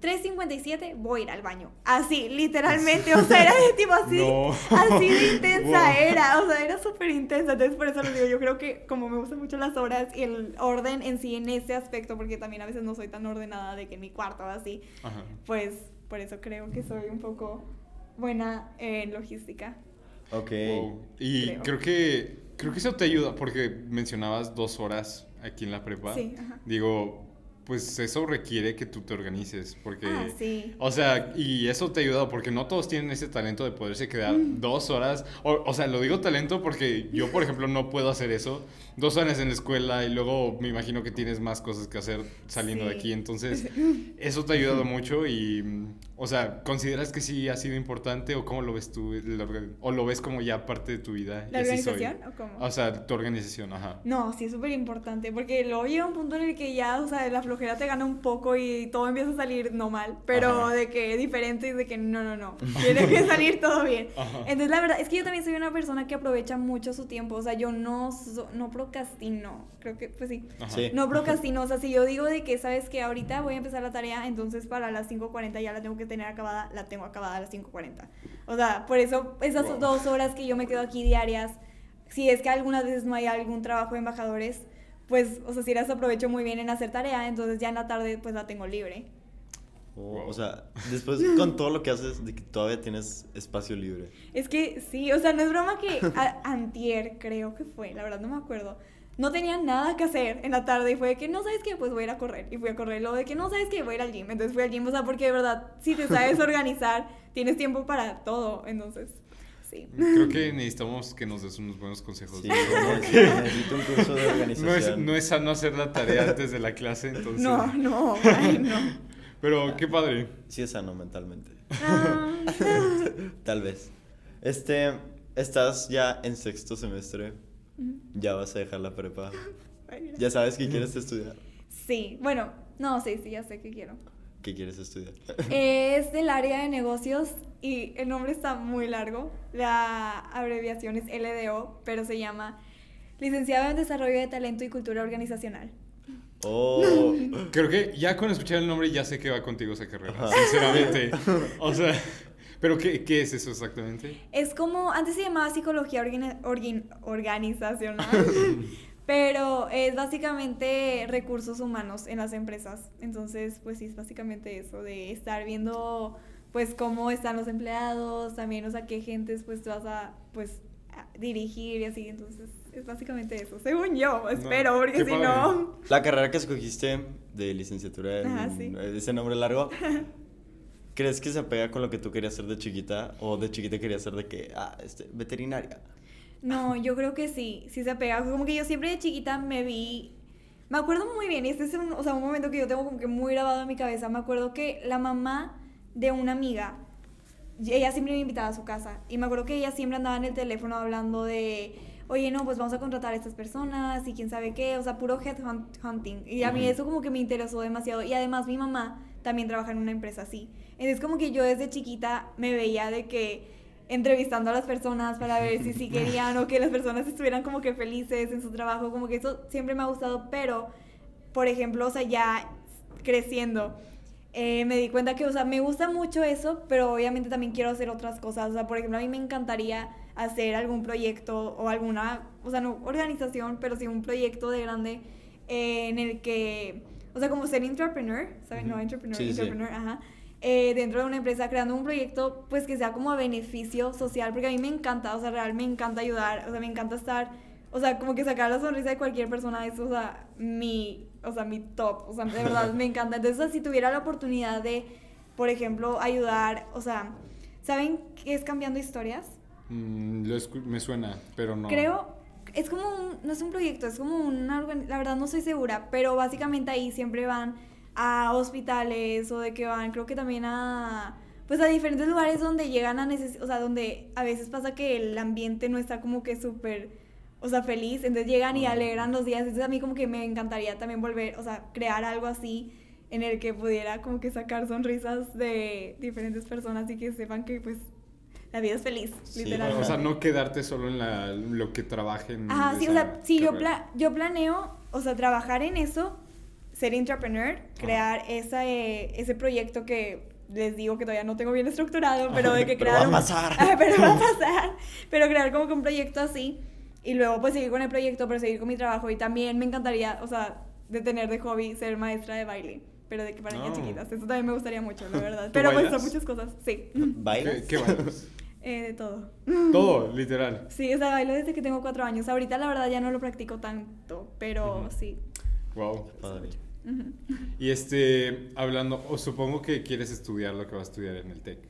Speaker 3: 3.57 voy a ir al baño. Así, literalmente. O sea, era de tipo así.
Speaker 1: No.
Speaker 3: Así de intensa
Speaker 1: Wow.
Speaker 3: era. O sea, era súper intensa. Entonces, por eso les digo, yo creo que como me gustan mucho las horas y el orden en sí en ese aspecto, porque también a veces no soy tan ordenada de que en mi cuarto o así,
Speaker 1: Ajá.
Speaker 3: pues por eso creo que soy un poco buena en logística.
Speaker 2: Ok.
Speaker 1: Wow. Y
Speaker 3: Creo.
Speaker 1: creo. que creo que eso te ayuda porque mencionabas dos horas aquí en la prepa.
Speaker 3: Sí, ajá.
Speaker 1: Digo, pues eso requiere que tú te organices porque
Speaker 3: Ah, sí.
Speaker 1: o sea, y eso te ayuda porque no todos tienen ese talento de poderse quedar
Speaker 3: Mm.
Speaker 1: dos horas. O, o sea, lo digo talento porque yo, por ejemplo, no puedo hacer eso. Dos horas en la escuela y luego me imagino que tienes más cosas que hacer saliendo de
Speaker 3: Sí.
Speaker 1: aquí. Entonces, *laughs* eso te ha ayudado mucho y, o sea, ¿consideras que sí ha sido importante o cómo lo ves tú? ¿O lo ves como ya parte de tu vida?
Speaker 3: ¿La
Speaker 1: soy?
Speaker 3: organización o cómo?
Speaker 1: O sea, tu organización, ajá.
Speaker 3: No, sí es súper importante, porque luego llega un punto en el que ya, o sea, la flojera te gana un poco y todo empieza a salir no mal, pero
Speaker 1: Ajá.
Speaker 3: de que diferente y de que no, no, no, *laughs* tiene que salir todo bien.
Speaker 1: Ajá.
Speaker 3: Entonces, la verdad es que yo también soy una persona que aprovecha mucho su tiempo, o sea, yo no, no procrastino, creo que, pues sí.
Speaker 2: Sí.
Speaker 3: No procrastino, o sea, si yo digo de que, sabes que ahorita voy a empezar la tarea, entonces para las 5.40 ya la tengo que tener acabada, la tengo acabada a las 5.40. O sea, por eso esas
Speaker 1: Wow.
Speaker 3: dos horas que yo me quedo aquí diarias, si es que algunas veces no hay algún trabajo de embajadores, pues, o sea, si las aprovecho muy bien en hacer tarea, entonces ya en la tarde pues la tengo libre.
Speaker 2: O, o sea, después con todo lo que haces, de que todavía tienes espacio libre.
Speaker 3: Es que sí, o sea, no es broma que a- antier creo que fue, la verdad no me acuerdo. no tenía nada que hacer en la tarde y fue de que no sabes qué, pues voy a ir a correr. Y fui a correr, luego de que no sabes qué, voy a ir al gym. Entonces fui al gym, o sea, porque de verdad, si te sabes organizar, tienes tiempo para todo. Entonces, sí.
Speaker 1: Creo que necesitamos que nos des unos buenos consejos.
Speaker 2: Sí,
Speaker 1: ¿no?
Speaker 2: necesito, *laughs* necesito un curso de
Speaker 1: No es,
Speaker 2: organización.
Speaker 1: no es sano hacer la tarea antes de la clase, entonces.
Speaker 3: No, no, ay, no.
Speaker 1: Pero qué padre.
Speaker 2: Sí es sano mentalmente.
Speaker 3: Ah, *laughs*
Speaker 2: Tal vez. Este, estás ya en sexto semestre. Ya vas a dejar la prepa. *laughs* Ya sabes qué quieres estudiar.
Speaker 3: Sí, bueno, no, sí, sí, ya sé qué quiero.
Speaker 2: ¿Qué quieres estudiar?
Speaker 3: Es del área de negocios y el nombre está muy largo. La abreviación es LDO, pero se llama Licenciado en Desarrollo de Talento y Cultura Organizacional.
Speaker 2: Oh, *laughs*
Speaker 1: Creo que ya con escuchar el nombre ya sé que va contigo esa carrera,
Speaker 2: Ajá.
Speaker 1: sinceramente. *laughs* O sea, pero ¿qué, qué es eso exactamente?
Speaker 3: Es como, antes se llamaba psicología organizacional, *laughs* pero es básicamente recursos humanos en las empresas. Entonces, pues sí, es básicamente eso, de estar viendo pues cómo están los empleados, también, o sea, qué gentes pues tú vas a pues a dirigir y así. Entonces, es básicamente eso, según yo, espero, porque
Speaker 1: qué
Speaker 3: si
Speaker 1: padre.
Speaker 3: no...
Speaker 2: la carrera que escogiste de licenciatura en
Speaker 3: Ajá, sí.
Speaker 2: ese nombre largo. *laughs* ¿Crees que se apega con lo que tú querías ser de chiquita? ¿O de chiquita querías ser de que, ah, este, veterinaria?
Speaker 3: No, yo creo que sí, sí se apega. Como que yo siempre de chiquita me vi. Me acuerdo muy bien, y este es un, o sea, un momento que yo tengo como que muy grabado en mi cabeza. Me acuerdo que la mamá de una amiga, ella siempre me invitaba a su casa. Y me acuerdo que ella siempre andaba en el teléfono hablando de, oye, no, pues vamos a contratar a estas personas y quién sabe qué. O sea, puro headhunting. Y a mí eso como que me interesó demasiado. Y además mi mamá también trabaja en una empresa así. Entonces como que yo desde chiquita me veía de que entrevistando a las personas para ver si sí *laughs* querían o que las personas estuvieran como que felices en su trabajo, como que eso siempre me ha gustado, pero por ejemplo, o sea, ya creciendo, eh, me di cuenta que, o sea, me gusta mucho eso, pero obviamente también quiero hacer otras cosas, o sea, por ejemplo, a mí me encantaría hacer algún proyecto o alguna, o sea, no organización, pero sí un proyecto de grande eh, en el que, o sea, como ser entrepreneur, ¿sabes? No, entrepreneur,
Speaker 2: Sí, sí.
Speaker 3: entrepreneur, ajá. eh, dentro de una empresa creando un proyecto pues que sea como a beneficio social porque a mí me encanta o sea real me encanta ayudar o sea me encanta estar o sea como que sacar la sonrisa de cualquier persona eso o sea mi o sea mi top o sea de verdad me encanta entonces o sea, si tuviera la oportunidad de por ejemplo ayudar o sea saben qué es cambiando historias
Speaker 1: Mm, lo me suena, pero no.
Speaker 3: Creo, es como un, no es un proyecto, es como una la verdad no estoy segura, pero básicamente ahí siempre van a hospitales o de que van, creo que también a, pues a diferentes lugares donde llegan a necesitar, o sea, donde a veces pasa que el ambiente no está como que súper, o sea, feliz, entonces llegan y alegran los días, entonces a mí como que me encantaría también volver, o sea, crear algo así en el que pudiera como que sacar sonrisas de diferentes personas y que sepan que pues la vida es feliz,
Speaker 2: Sí,
Speaker 3: literalmente.
Speaker 1: O sea, no quedarte solo en la, lo que trabajen.
Speaker 3: Ajá, sí, o sea, si yo, pla- yo planeo, o sea, trabajar en eso, ser entrepreneur, crear esa, eh, ese proyecto que les digo que todavía no tengo bien estructurado, *laughs* pero de que
Speaker 2: Pero
Speaker 3: crear...
Speaker 2: va a pasar.
Speaker 3: Ajá, *laughs* pero va a *laughs* pasar. Pero crear como que un proyecto así y luego pues seguir con el proyecto, pero seguir con mi trabajo y también me encantaría, o sea, de tener de hobby ser maestra de baile. Pero de que para niñas
Speaker 1: Oh.
Speaker 3: chiquitas. Eso también me gustaría mucho, la *laughs* verdad.
Speaker 1: ¿Tú
Speaker 3: Pero pues
Speaker 1: bailas?
Speaker 3: son muchas cosas. Sí. *laughs*
Speaker 2: ¿Bailas?
Speaker 1: ¿Qué, qué bailas? *laughs*
Speaker 3: Eh, de todo.
Speaker 1: Todo, literal.
Speaker 3: Sí, o sea, bailo desde que tengo cuatro años. Ahorita la verdad ya no lo practico tanto, pero
Speaker 1: Ujú.
Speaker 3: sí.
Speaker 1: Wow.
Speaker 2: Padre.
Speaker 1: Y este, hablando, o supongo que quieres estudiar lo que vas a estudiar en el TEC,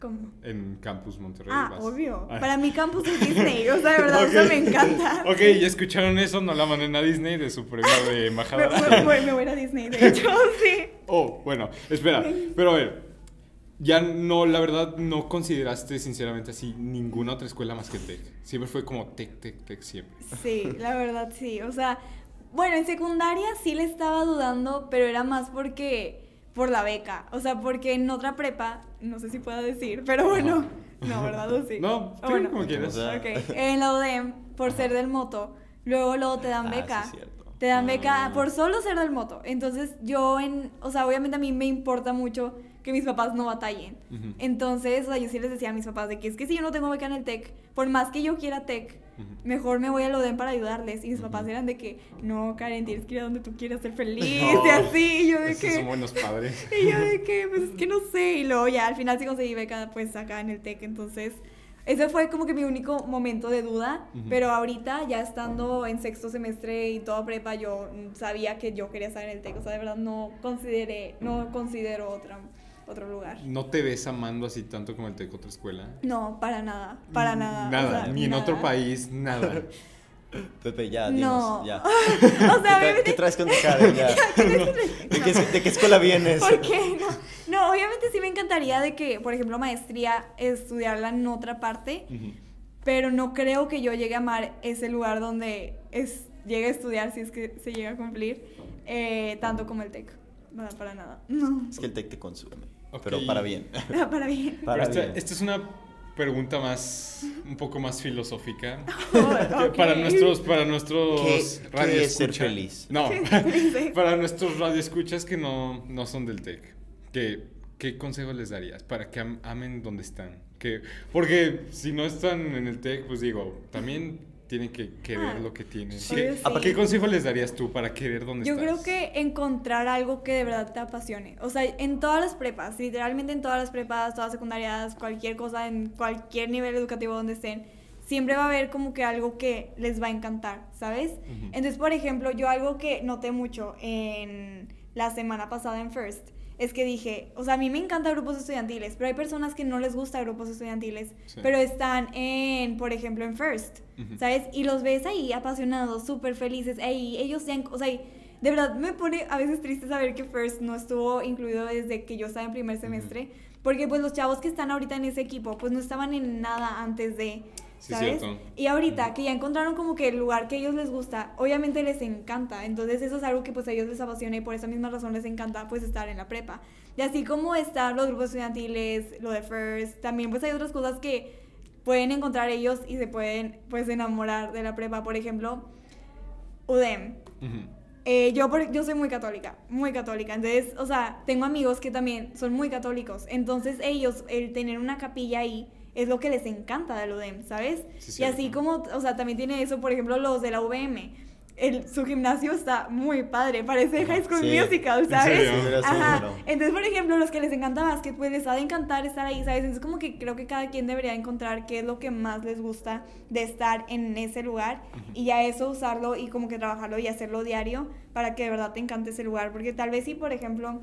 Speaker 3: ¿Cómo?
Speaker 1: en Campus Monterrey.
Speaker 3: Ah,
Speaker 1: vas.
Speaker 3: obvio.
Speaker 1: Ah.
Speaker 3: Para mí campus es Disney, o sea, de *laughs* verdad,
Speaker 1: Ok.
Speaker 3: eso me encanta.
Speaker 1: Ok, ya escucharon eso, no la manden a Disney de su premio de embajadora. *laughs*
Speaker 3: me- me- me voy a ir a Disney, de hecho, *laughs* sí.
Speaker 1: Oh, bueno, espera, pero a ver, ya no, la verdad, no consideraste sinceramente así ninguna otra escuela más que TEC. Siempre fue como TEC, TEC, TEC, siempre.
Speaker 3: Sí, la verdad sí. O sea, bueno, en secundaria sí le estaba dudando, pero era más porque por la beca. O sea, porque en otra prepa, no sé si puedo decir, pero bueno, no, ¿verdad? ¿O sí?
Speaker 1: No,
Speaker 3: bueno,
Speaker 1: como quieras.
Speaker 2: O sea,
Speaker 3: Ok, en la UDEM, por ser del moto, luego luego te dan
Speaker 2: Ah, sí,
Speaker 3: beca.
Speaker 2: es cierto.
Speaker 3: Te dan beca por solo ser del moto. Entonces yo en, o sea, obviamente a mí me importa mucho que mis papás no batallen. Entonces, o sea, yo sí les decía a mis papás de que es que si yo no tengo beca en el TEC, por más que yo quiera TEC, mejor me voy a lo DEM para ayudarles. Y mis papás eran de que, no, Karen, tienes que ir a donde tú quieras ser feliz *laughs*
Speaker 1: No,
Speaker 3: y así. Y yo de que,
Speaker 1: son buenos padres. *laughs*
Speaker 3: y yo de *laughs* que, pues es que no sé. Y luego ya al final sí conseguí beca, pues acá en el TEC. Entonces, ese fue como que mi único momento de duda,
Speaker 1: Ujú.
Speaker 3: pero ahorita ya estando en sexto semestre y toda prepa, yo mm, sabía que yo quería estar en el TEC, o sea, de verdad no consideré, no considero otra, otro lugar.
Speaker 1: ¿No te ves amando así tanto como el TEC otra escuela?
Speaker 3: No, para nada, para nada. o
Speaker 1: Nada,
Speaker 3: sea,
Speaker 1: ni en otro país, nada. *laughs*
Speaker 2: Pepe, ya,
Speaker 3: No.
Speaker 2: dinos, ya. *laughs*
Speaker 3: O
Speaker 2: ¿Qué,
Speaker 3: sea,
Speaker 2: qué
Speaker 3: obviamente
Speaker 2: traes con tu cara? *laughs* Ya. *laughs* ¿De, qué, de qué escuela vienes?
Speaker 3: ¿Por qué no? No, obviamente sí me encantaría de que, por ejemplo, maestría, estudiarla en otra parte, pero no creo que yo llegue a amar ese lugar donde es, llegue a estudiar, si es que se llega a cumplir, eh, tanto como el TEC. Para, para nada. No.
Speaker 2: Es que el TEC te consume, pero para bien.
Speaker 3: para bien.
Speaker 2: Para
Speaker 1: Pero esta,
Speaker 2: bien.
Speaker 1: esta es una pregunta más, un poco más filosófica. *laughs* *laughs*
Speaker 3: Oh.
Speaker 1: Para nuestros, para nuestros
Speaker 2: ¿Qué- qué es ser feliz?
Speaker 1: No, *laughs* para nuestros radioescuchas que no, no son del TEC. ¿Qué, ¿Qué consejo les darías para que am- amen donde están? Que, porque si no están en el TEC, pues digo, también tienen que querer
Speaker 3: Ah,
Speaker 1: lo que tienen.
Speaker 2: sí.
Speaker 1: ¿Qué, ¿a-
Speaker 3: sí.
Speaker 1: ¿Qué consejo les darías tú para querer donde
Speaker 3: Yo
Speaker 1: estás?
Speaker 3: creo que encontrar algo que de verdad te apasione. O sea, en todas las prepas, literalmente en todas las prepas, todas secundarias, cualquier cosa, en cualquier nivel educativo donde estén, siempre va a haber como que algo que les va a encantar, ¿sabes?
Speaker 1: Ujú.
Speaker 3: Entonces, por ejemplo, yo algo que noté mucho en la semana pasada en First es que dije, o sea, a mí me encantan grupos estudiantiles, pero hay personas que no les gusta grupos estudiantiles,
Speaker 1: Sí.
Speaker 3: pero están en, por ejemplo, en First,
Speaker 1: Ujú.
Speaker 3: ¿sabes? Y los ves ahí apasionados, súper felices, ahí ellos ya, o sea, de verdad me pone a veces triste saber que First no estuvo incluido desde que yo estaba en primer semestre, porque pues los chavos que están ahorita en ese equipo, pues no estaban en nada antes de...
Speaker 1: Sí,
Speaker 3: ¿Sabes?
Speaker 1: cierto.
Speaker 3: Y ahorita que ya encontraron como que el lugar que a ellos les gusta, obviamente les encanta. Entonces eso es algo que pues a ellos les apasiona y por esa misma razón les encanta pues estar en la prepa. Y así como estar los grupos estudiantiles, lo de First, también pues hay otras cosas que pueden encontrar ellos y se pueden pues enamorar de la prepa. Por ejemplo, UDEM.
Speaker 1: Ujú.
Speaker 3: Eh, yo, por- yo soy muy católica, muy católica. Entonces, o sea, tengo amigos que también son muy católicos. Entonces, ellos, el tener una capilla ahí es lo que les encanta del UDEM, ¿sabes?
Speaker 1: Sí,
Speaker 3: y así como, o sea, también tiene eso, por ejemplo, los de la UVM. El, su gimnasio está muy padre, parece High School
Speaker 2: Sí.
Speaker 3: Musical,
Speaker 1: ¿En
Speaker 3: ¿sabes?
Speaker 1: serio?
Speaker 2: Sí, sería súper
Speaker 3: Ajá. Entonces, por ejemplo, los que les encanta básquet, pues les ha de encantar estar ahí, ¿sabes? Entonces, como que creo que cada quien debería encontrar qué es lo que más les gusta de estar en ese lugar y ya eso usarlo y como que trabajarlo y hacerlo diario para que de verdad te encante ese lugar. Porque tal vez si, por ejemplo,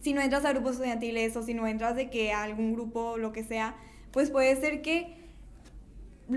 Speaker 3: si no entras a grupos estudiantiles o si no entras de que a algún grupo, lo que sea, pues puede ser que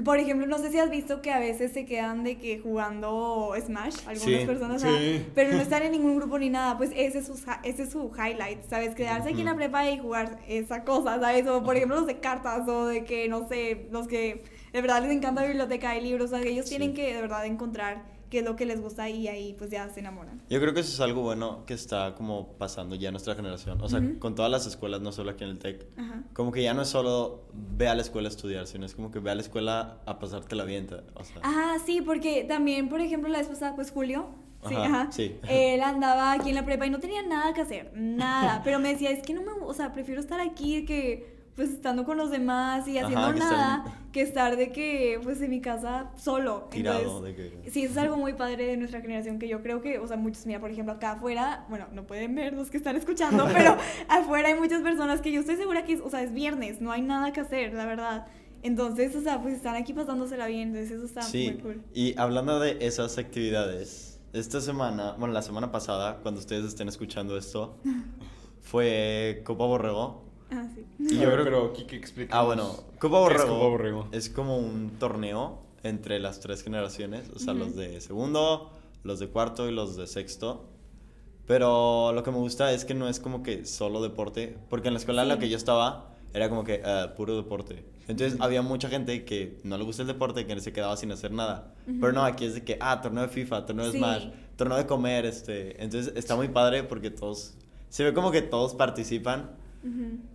Speaker 3: por ejemplo, no sé si has visto que a veces se quedan de que jugando Smash, algunas
Speaker 2: Sí,
Speaker 3: personas,
Speaker 1: sí.
Speaker 3: pero no están en ningún grupo ni nada, pues ese es su, ese es su highlight, ¿sabes? Quedarse aquí en la prepa y jugar esa cosa, ¿sabes? O por ejemplo los de cartas o de que, no sé, los que de verdad les encanta biblioteca y libros, o sea, que ellos
Speaker 2: Sí.
Speaker 3: tienen que de verdad encontrar qué es lo que les gusta y ahí pues ya se enamoran.
Speaker 2: Yo creo que eso es algo bueno que está como pasando ya en nuestra generación. O sea, con todas las escuelas, no solo aquí en el TEC. Como que ya no es solo ve a la escuela a estudiar, sino es como que ve a la escuela a pasártela bien. O sea,
Speaker 3: Ah, sí, porque también, por ejemplo, la vez pasada, pues Julio, sí,
Speaker 2: Ajá,
Speaker 3: ajá,
Speaker 2: sí.
Speaker 3: él *laughs* andaba aquí en la prepa y no tenía nada que hacer, nada, pero me decía, es que no me, o sea, prefiero estar aquí que, pues, estando con los demás y
Speaker 2: Ajá,
Speaker 3: haciendo
Speaker 2: que
Speaker 3: nada, que estar de que, pues, en mi casa solo.
Speaker 2: tirado.
Speaker 3: Entonces,
Speaker 2: de que...
Speaker 3: Sí, eso es algo muy padre de nuestra generación que yo creo que, o sea, muchos, mira, por ejemplo, acá afuera, bueno, no pueden ver los que están escuchando, *laughs* pero afuera hay muchas personas que yo estoy segura que, o sea, es viernes, no hay nada que hacer, la verdad. Entonces, o sea, pues están aquí pasándosela bien, entonces eso está
Speaker 2: Sí,
Speaker 3: muy cool.
Speaker 2: y hablando de esas actividades, esta semana, bueno, la semana pasada, cuando ustedes estén escuchando esto, *laughs* fue Copa Borrego.
Speaker 3: Ah, sí.
Speaker 2: Y
Speaker 1: A
Speaker 2: yo creo-
Speaker 1: pero Kike, explica.
Speaker 2: Ah, bueno, Copa
Speaker 1: ¿Qué es
Speaker 2: Borrego,
Speaker 1: Copa Borrego?
Speaker 2: es como un torneo entre las tres generaciones, o sea, los de segundo, los de cuarto y los de sexto. Pero lo que me gusta es que no es como que solo deporte, porque en la escuela en la que yo estaba era como que ah, puro deporte. Entonces había mucha gente que no le gusta el deporte, que se quedaba sin hacer nada. Pero no, aquí es de que, ah, torneo de FIFA, torneo de
Speaker 3: Sí.
Speaker 2: Smash, torneo de comer, este. Entonces está muy padre porque todos, se ve como que todos participan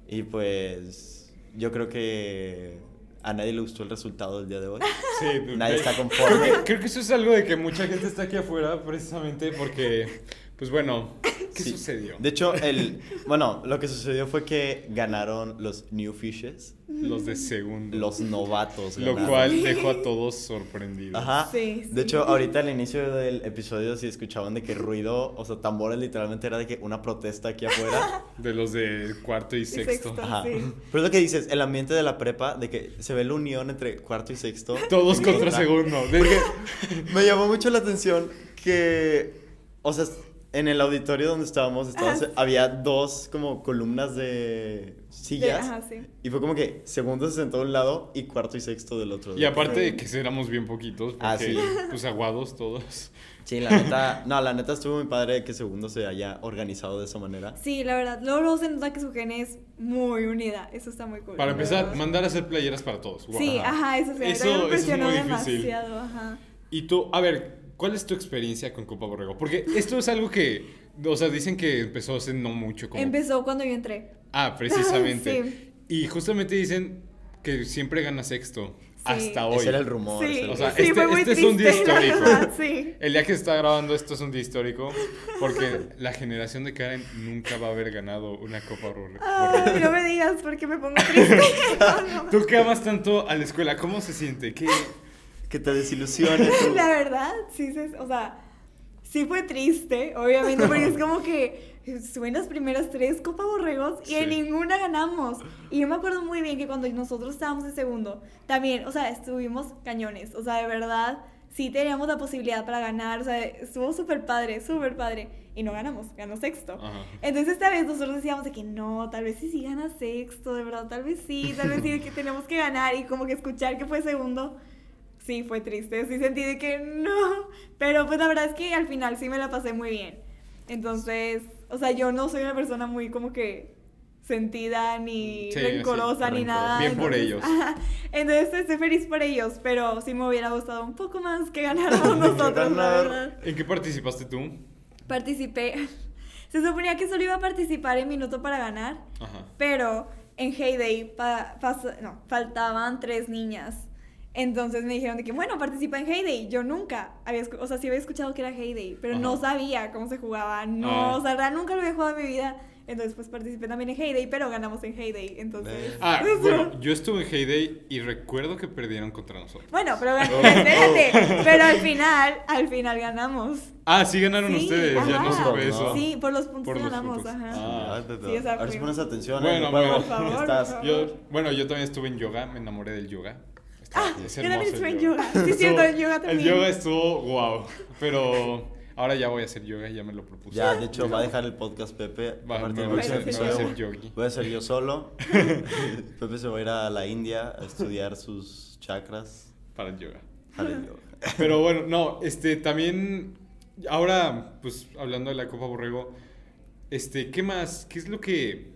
Speaker 2: Y pues yo creo que a nadie le gustó el resultado del día de hoy. *laughs*
Speaker 1: Sí, pues,
Speaker 2: Nadie
Speaker 1: eh,
Speaker 2: está
Speaker 1: Creo
Speaker 2: conforme.
Speaker 1: que, creo que eso es algo de que mucha gente está aquí afuera precisamente porque, pues bueno, ¿qué
Speaker 2: Sí.
Speaker 1: sucedió?
Speaker 2: De hecho, el, bueno, lo que sucedió fue que ganaron los New Fishes.
Speaker 1: los de segundo.
Speaker 2: Los novatos.
Speaker 1: Lo
Speaker 2: ganaron.
Speaker 1: cual dejó a todos sorprendidos.
Speaker 2: Ajá.
Speaker 3: Sí, sí.
Speaker 2: De hecho, ahorita al inicio del episodio, si escuchaban de que ruido, o sea, tambores literalmente era de que una protesta aquí afuera. *laughs*
Speaker 1: De los de cuarto y sexto.
Speaker 3: sexto.
Speaker 2: Ajá.
Speaker 3: Sí.
Speaker 2: Pero es lo que dices, el ambiente de la prepa, de que se ve la unión entre cuarto y sexto. *laughs*
Speaker 1: Todos contra segundo. De
Speaker 2: Me llamó mucho la atención que, o sea, en el auditorio donde estábamos, estábamos-
Speaker 3: Ajá.
Speaker 2: había dos como columnas de sillas.
Speaker 3: ajá, sí.
Speaker 2: Y fue como que segundo se sentó a un lado y cuarto y sexto del otro.
Speaker 1: Y aparte de que éramos bien poquitos, porque
Speaker 2: Ah, sí.
Speaker 1: pues aguados todos.
Speaker 2: Sí, la neta, no, la neta estuvo muy padre que segundo se haya organizado de esa manera.
Speaker 3: Sí, la verdad. Luego, luego se nota que su gene es muy unida. Eso está muy cool.
Speaker 1: Para empezar,
Speaker 3: verdad.
Speaker 1: mandar a hacer playeras para todos.
Speaker 3: Sí,
Speaker 2: Ajá.
Speaker 3: ajá, eso sí.
Speaker 1: Eso-
Speaker 3: me
Speaker 1: es
Speaker 3: impresionó
Speaker 1: muy difícil.
Speaker 3: demasiado, ajá.
Speaker 1: Y tú, a ver, ¿cuál es tu experiencia con Copa Borrego? Porque esto es algo que, o sea, dicen que empezó hace no mucho. Como...
Speaker 3: Empezó cuando yo entré.
Speaker 1: Ah, precisamente. *laughs*
Speaker 3: Sí.
Speaker 1: Y justamente dicen que siempre gana sexto.
Speaker 3: Sí.
Speaker 1: Hasta hoy.
Speaker 2: Ese era el rumor.
Speaker 3: Sí,
Speaker 1: O sea,
Speaker 3: sí,
Speaker 1: este-
Speaker 3: fue muy
Speaker 1: este es un día histórico.
Speaker 3: verdad, *laughs* sí.
Speaker 1: El día que se está grabando esto es un día histórico porque la generación de Karen nunca va a haber ganado una Copa Borrego.
Speaker 3: Ay, no me digas porque me pongo triste. *laughs* No, no.
Speaker 1: Tú que amas tanto a la escuela, ¿cómo se siente? ¿Qué?
Speaker 2: Que te desilusione. tú. *laughs*
Speaker 3: La verdad, sí, o sea, sí fue triste, obviamente, porque es como que suben las primeras tres Copa Borregos y en
Speaker 1: Sí.
Speaker 3: ninguna ganamos. Y yo me acuerdo muy bien que cuando nosotros estábamos en segundo, también, o sea, estuvimos cañones, o sea, de verdad, sí teníamos la posibilidad para ganar, o sea, estuvo súper padre, súper padre. Y no ganamos, ganó sexto.
Speaker 1: Ajá.
Speaker 3: Entonces esta vez nosotros decíamos de que no, tal vez sí sí gana sexto, de verdad, tal vez sí, tal vez sí, que tenemos que ganar y como que escuchar que fue segundo, sí fue triste, sí sentí de que no, pero pues la verdad es que al final sí me la pasé muy bien. Entonces, o sea, yo no soy una persona muy como que sentida ni
Speaker 1: Sí,
Speaker 3: rencorosa
Speaker 2: sí,
Speaker 3: ni nada.
Speaker 1: Bien por
Speaker 3: entonces-
Speaker 1: ellos.
Speaker 3: ajá. entonces estoy feliz por ellos, pero sí me hubiera gustado un poco más que ganáramos *laughs* nosotros, la
Speaker 2: Ganar.
Speaker 3: verdad.
Speaker 1: ¿En qué participaste tú?
Speaker 3: Participé. *laughs* Se suponía que solo iba a participar en Minuto para Ganar,
Speaker 1: Ajá.
Speaker 3: pero en Heyday pa- no, faltaban tres niñas. Entonces me dijeron de que, bueno, participa en Heyday. Yo nunca había, o sea, sí había escuchado que era Heyday, pero no
Speaker 1: Ajá.
Speaker 3: sabía cómo se jugaba. No,
Speaker 1: Ah.
Speaker 3: o sea, verdad, nunca lo había jugado en mi vida. Entonces, pues participé también en Heyday, pero ganamos en Heyday. Entonces.
Speaker 1: Ah, *laughs* bueno, yo estuve en Heyday y recuerdo que perdieron contra nosotros.
Speaker 3: Bueno, pero
Speaker 1: Oh. *laughs*
Speaker 3: espérate. Pero al final, al final ganamos.
Speaker 1: Ah, sí ganaron
Speaker 3: Sí,
Speaker 1: ustedes, ya no
Speaker 3: ajá.
Speaker 1: supe eso.
Speaker 3: Sí, por los puntos
Speaker 1: Por los
Speaker 3: ganamos,
Speaker 1: puntos.
Speaker 3: ajá.
Speaker 1: Ah.
Speaker 3: Sí, o sea,
Speaker 2: a ver si pones atención.
Speaker 1: Bueno,
Speaker 2: eh,
Speaker 1: bueno. *laughs*
Speaker 3: Por favor,
Speaker 2: Estás-
Speaker 3: por favor.
Speaker 1: Yo, bueno, yo también estuve en yoga, me enamoré del yoga.
Speaker 3: Ah,
Speaker 1: es
Speaker 3: yo también
Speaker 1: hermoso
Speaker 3: estuve
Speaker 1: el
Speaker 3: en yoga. Sí, cierto, en yoga también.
Speaker 1: El yoga estuvo wow, pero ahora ya voy a hacer yoga, ya me lo propuse.
Speaker 2: Ya, de hecho, va a dejar el podcast Pepe.
Speaker 1: Va,
Speaker 2: a partir
Speaker 1: me
Speaker 2: del
Speaker 1: voy a me voy
Speaker 3: sí.
Speaker 1: hacer yogi.
Speaker 2: Voy a ser yo solo. *laughs* Pepe se va a ir a la India a estudiar sus chakras.
Speaker 1: para el yoga.
Speaker 2: Para el yoga. *laughs*
Speaker 1: Pero bueno, no, este, también, ahora, pues, hablando de la Copa Borrego, este, ¿qué más? ¿Qué es lo que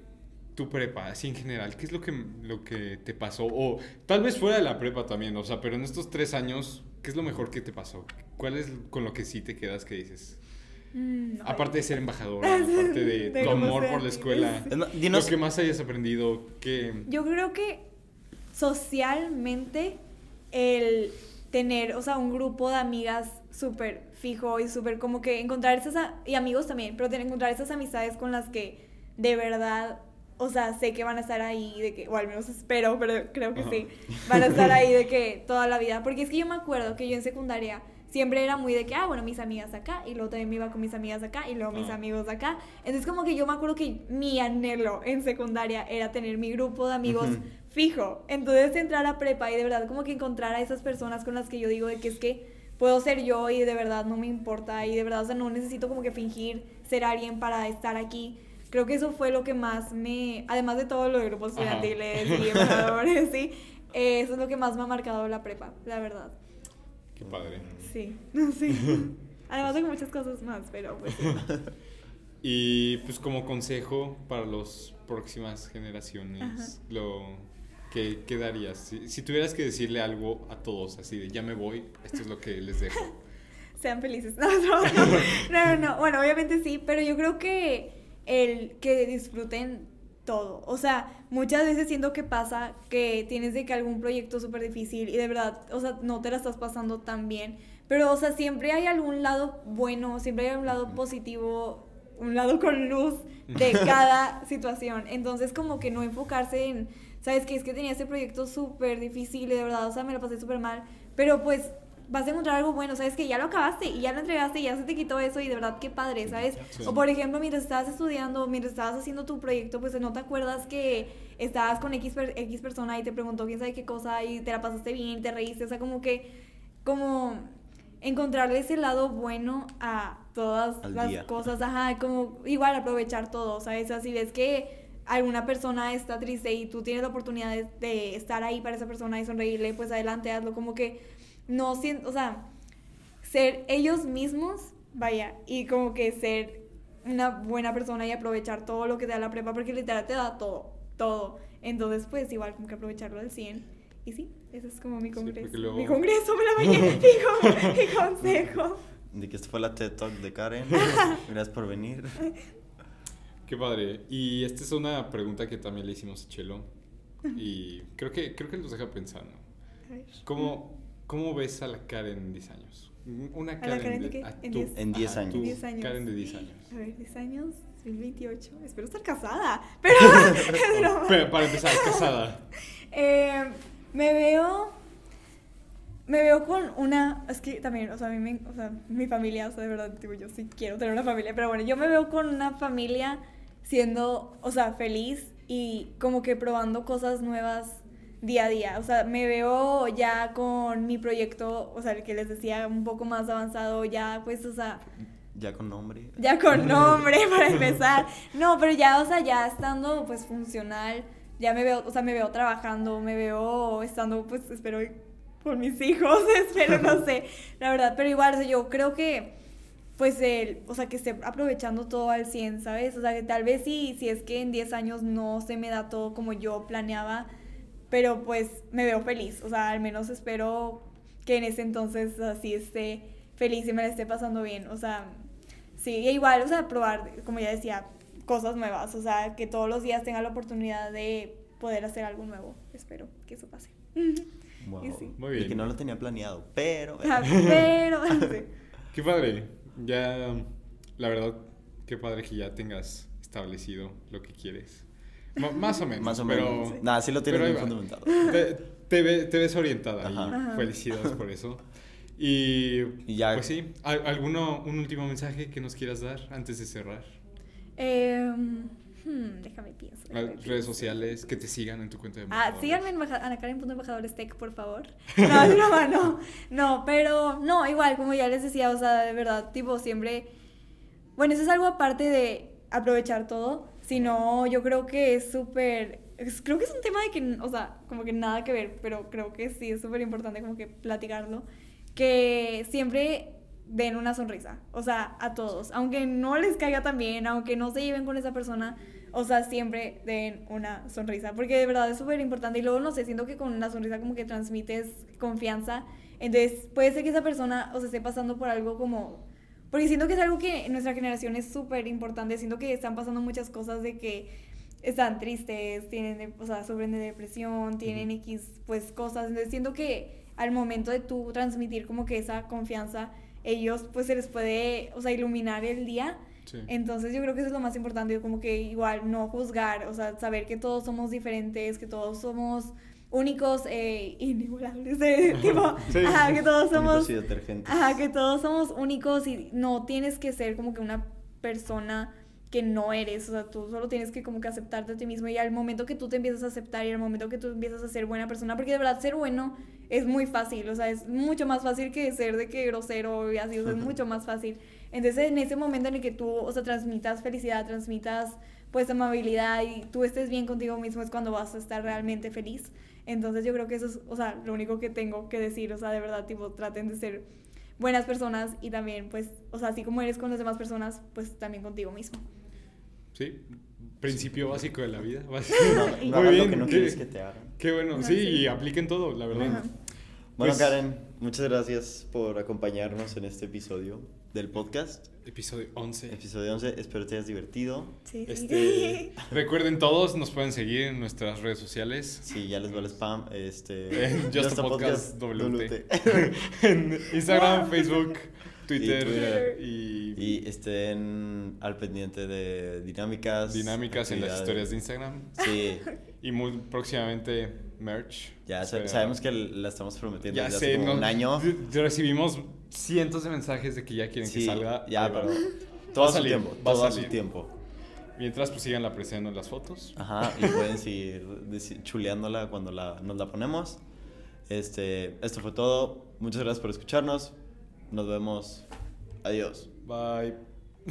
Speaker 1: tu prepa, así en general, qué es lo que, lo que te pasó? O tal vez fuera de la prepa también, o sea, pero en estos tres años, ¿qué es lo mejor que te pasó? ¿Cuál es con lo que sí te quedas que dices?
Speaker 3: Mm, no.
Speaker 1: Aparte de ser embajadora, *laughs* aparte de
Speaker 3: De
Speaker 1: tu amor
Speaker 3: sea.
Speaker 1: por la escuela, *laughs*
Speaker 2: Dinos,
Speaker 1: lo que más hayas aprendido, que...
Speaker 3: Yo creo que socialmente el tener, o sea, un grupo de amigas súper fijo y súper como que encontrar esas, y amigos también, pero tener, encontrar esas amistades con las que de verdad, o sea, sé que van a estar ahí, de que, o al menos espero, pero creo que
Speaker 1: Ajá.
Speaker 3: sí, van a estar ahí de *laughs* que toda la vida, porque es que yo me acuerdo que yo en secundaria siempre era muy de que, ah, bueno, mis amigas acá, y luego también me iba con mis amigas acá, y luego mis
Speaker 1: Ah.
Speaker 3: amigos acá. Entonces como que yo me acuerdo que mi anhelo en secundaria era tener mi grupo de amigos fijo. Entonces entrar a prepa y de verdad como que encontrar a esas personas con las que yo digo de que es que puedo ser yo y de verdad no me importa y de verdad, o sea, no necesito como que fingir ser alguien para estar aquí. Creo que eso fue lo que más me, además de todo lo de grupos
Speaker 1: Ajá.
Speaker 3: estudiantiles y *laughs* embajadores, sí, eh, eso es lo que más me ha marcado la prepa, la verdad.
Speaker 1: Qué padre.
Speaker 3: Sí, *laughs* sí. Además de muchas cosas más, pero pues sí. *laughs*
Speaker 1: Y pues como consejo para las próximas generaciones, lo que ¿qué darías? Si, si tuvieras que decirle algo a todos, así de ya me voy, esto es lo que les dejo.
Speaker 3: sean felices. No, no, no, no, no, no. Bueno, obviamente sí, pero yo creo que el que disfruten todo. O sea, muchas veces siento que pasa que tienes de que algún proyecto súper difícil y de verdad, o sea, no te la estás pasando tan bien. Pero, o sea, siempre hay algún lado bueno, siempre hay un lado positivo, un lado con luz de *laughs* cada situación. Entonces, como que no enfocarse en ¿sabes qué? Es que tenía este proyecto súper difícil y de verdad, o sea, me lo pasé súper mal, pero pues vas a encontrar algo bueno, ¿sabes? Que ya lo acabaste y ya lo entregaste y ya se te quitó eso y de verdad qué padre, ¿sabes?
Speaker 1: Sí.
Speaker 3: O por ejemplo, mientras estabas estudiando, mientras estabas haciendo tu proyecto, pues no te acuerdas que estabas con X, per- X persona y te preguntó quién sabe qué cosa y te la pasaste bien, te reíste, o sea, como que, como encontrarle ese lado bueno a todas
Speaker 2: Al
Speaker 3: las
Speaker 2: día.
Speaker 3: cosas, ajá, como igual aprovechar todo, ¿sabes? Así ves que alguna persona está triste y tú tienes la oportunidad de, de estar ahí para esa persona y sonreírle, pues adelante, hazlo, como que no siento, o sea, ser ellos mismos, vaya, y como que ser una buena persona y aprovechar todo lo que te da la prepa, porque literal te da todo, todo. Entonces, pues igual como que aprovecharlo al 100. Y sí, ese es como mi congreso.
Speaker 1: luego-
Speaker 3: Mi congreso, me la *laughs* bañé, mi, con- mi consejo.
Speaker 2: De que esta fue la TED Talk de Karen. *laughs* Gracias por venir.
Speaker 1: Qué padre. Y esta es una pregunta que también le hicimos a Chelo. Y creo que, creo que nos deja pensando.
Speaker 3: A ver.
Speaker 1: ¿Cómo, ¿Cómo ves a la Karen en 10 años? Una
Speaker 3: la
Speaker 1: Karen,
Speaker 3: Karen de qué?
Speaker 1: a
Speaker 3: En
Speaker 1: tu-
Speaker 3: 10.
Speaker 2: En 10
Speaker 1: ajá,
Speaker 2: años.
Speaker 1: tu
Speaker 3: 10 años.
Speaker 1: Karen de 10 años.
Speaker 3: A ver, 10 años, 2028. Espero estar casada. Pero, *laughs* broma.
Speaker 1: Pero para empezar, casada. *laughs*
Speaker 3: Eh, me veo. Me veo con una. Es que también, o sea, a mí me, o sea, mi familia, o sea, de verdad, digo, yo sí quiero tener una familia, pero bueno, yo me veo con una familia siendo, o sea, feliz y como que probando cosas nuevas día a día. O sea, me veo ya con mi proyecto, o sea, el que les decía, un poco más avanzado, ya, pues, o sea,
Speaker 2: Ya con nombre.
Speaker 3: ya con *laughs* nombre para empezar. No, pero ya, o sea, ya estando pues funcional, ya me veo, o sea, me veo trabajando, me veo estando, pues espero con mis hijos, *laughs* espero, no sé, la verdad, pero igual, o sea, yo creo que pues el, o sea, que esté aprovechando todo al 100, ¿sabes? O sea, que tal vez sí, si es que en 10 años no se me da todo como yo planeaba, pero pues me veo feliz, o sea, al menos espero que en ese entonces así esté feliz y me la esté pasando bien, o sea, sí, e igual, o sea, probar, como ya decía, cosas nuevas, o sea, que todos los días tenga la oportunidad de poder hacer algo nuevo, espero que eso pase.
Speaker 2: Wow.
Speaker 3: Y sí.
Speaker 1: Muy bien.
Speaker 2: Y que no lo tenía planeado, pero. *laughs*
Speaker 3: Ah, pero, *laughs* sí.
Speaker 1: Qué padre. Ya, la verdad, qué padre que ya tengas establecido lo que quieres. Más o menos.
Speaker 2: Más o
Speaker 1: pero-
Speaker 2: menos. Nada, sí lo tienes
Speaker 1: pero
Speaker 2: bien fundamentado.
Speaker 1: Te, te ve- te ves orientada
Speaker 2: Ajá.
Speaker 1: y felicidades por eso. Y,
Speaker 2: Y ya-
Speaker 1: pues sí, ¿al- ¿alguno, un último mensaje que nos quieras dar antes de cerrar?
Speaker 3: Em, hmm, déjame pienso. Déjame
Speaker 1: redes
Speaker 3: pienso.
Speaker 1: sociales, que te sigan en tu cuenta de
Speaker 3: Ah,
Speaker 1: embajadores.
Speaker 3: síganme en embaja- anacaren.embajadorestech, por favor. *laughs* No, broma, no. No, pero no, igual, como ya les decía, o sea, de verdad, tipo, siempre. Bueno, eso es algo aparte de aprovechar todo, sino yo creo que es súper. Creo que es un tema de que, o sea, como que nada que ver, pero creo que sí es súper importante como que platicarlo. Que siempre den una sonrisa, o sea, a todos, aunque no les caiga tan bien, aunque no se lleven con esa persona, o sea, siempre den una sonrisa, porque de verdad es súper importante y luego, no sé, siento que con una sonrisa como que transmites confianza, entonces puede ser que esa persona o se esté pasando por algo como... Porque siento que es algo que en nuestra generación es súper importante, siento que están pasando muchas cosas de que están tristes, tienen, o sea, sufren de depresión, tienen X, pues, cosas, entonces siento que al momento de tú transmitir como que esa confianza, ellos, pues, se les puede, o sea, iluminar el día,
Speaker 1: Sí.
Speaker 3: entonces yo creo que eso es lo más importante, como que igual no juzgar, o sea, saber que todos somos diferentes, que todos somos únicos e inigualables, eh, *laughs* tipo,
Speaker 1: Sí.
Speaker 3: ajá, que todos somos,
Speaker 2: Únicos y detergentes.
Speaker 3: ajá, que todos somos únicos y no tienes que ser como que una persona que no eres, o sea, tú solo tienes que como que aceptarte a ti mismo y al momento que tú te empiezas a aceptar y al momento que tú empiezas a ser buena persona, porque de verdad ser bueno es muy fácil, o sea, es mucho más fácil que ser de que grosero y así, o sea, es mucho más fácil. Entonces, en ese momento en el que tú, o sea, transmitas felicidad, transmitas pues amabilidad y tú estés bien contigo mismo es cuando vas a estar realmente feliz. Entonces, yo creo que eso es, o sea, lo único que tengo que decir, o sea, de verdad, tipo, traten de ser buenas personas y también, pues, o sea, así como eres con las demás personas, pues también contigo mismo.
Speaker 1: Sí, principio básico de la vida. *laughs*
Speaker 2: No, no *laughs*
Speaker 1: Muy
Speaker 2: hagas lo
Speaker 1: bien,
Speaker 2: que no
Speaker 1: qué-
Speaker 2: quieres que te hagan.
Speaker 1: Qué bueno,
Speaker 3: No,
Speaker 1: sí,
Speaker 3: sí.
Speaker 1: y apliquen todo, la verdad.
Speaker 3: Ajá.
Speaker 2: Bueno,
Speaker 1: Pues-
Speaker 2: Karen, muchas gracias por acompañarnos en este episodio del podcast.
Speaker 1: Episodio 11.
Speaker 2: Episodio 11, espero te hayas divertido.
Speaker 3: Sí, sí.
Speaker 1: Este, *laughs* recuerden todos, nos pueden seguir en nuestras redes sociales.
Speaker 2: Si ya les va el spam, este... *laughs*
Speaker 1: En Just a
Speaker 2: Just a
Speaker 1: Podcast
Speaker 2: Podcast
Speaker 1: WT. *laughs* en Instagram, Facebook, Twitter
Speaker 2: Twitter.
Speaker 1: y,
Speaker 2: Y estén al pendiente de dinámicas.
Speaker 1: dinámicas en las historias de Instagram.
Speaker 2: Sí,
Speaker 1: Y muy próximamente merch.
Speaker 2: ya sabemos que la estamos prometiendo
Speaker 1: Ya
Speaker 2: desde
Speaker 1: sé,
Speaker 2: hace como
Speaker 1: no-
Speaker 2: un año.
Speaker 1: Recibimos cientos de mensajes de que ya quieren que
Speaker 2: Sí,
Speaker 1: salga.
Speaker 2: ya, pero *laughs* todo
Speaker 1: a
Speaker 2: a su
Speaker 1: salir,
Speaker 2: tiempo,
Speaker 1: va
Speaker 2: todo a su tiempo.
Speaker 1: Mientras, pues sigan apreciando las fotos.
Speaker 2: Ajá, y pueden seguir chuleándola cuando la, nos la ponemos. Este, esto fue todo. Muchas gracias por escucharnos. Nos vemos. Adiós.
Speaker 1: Bye.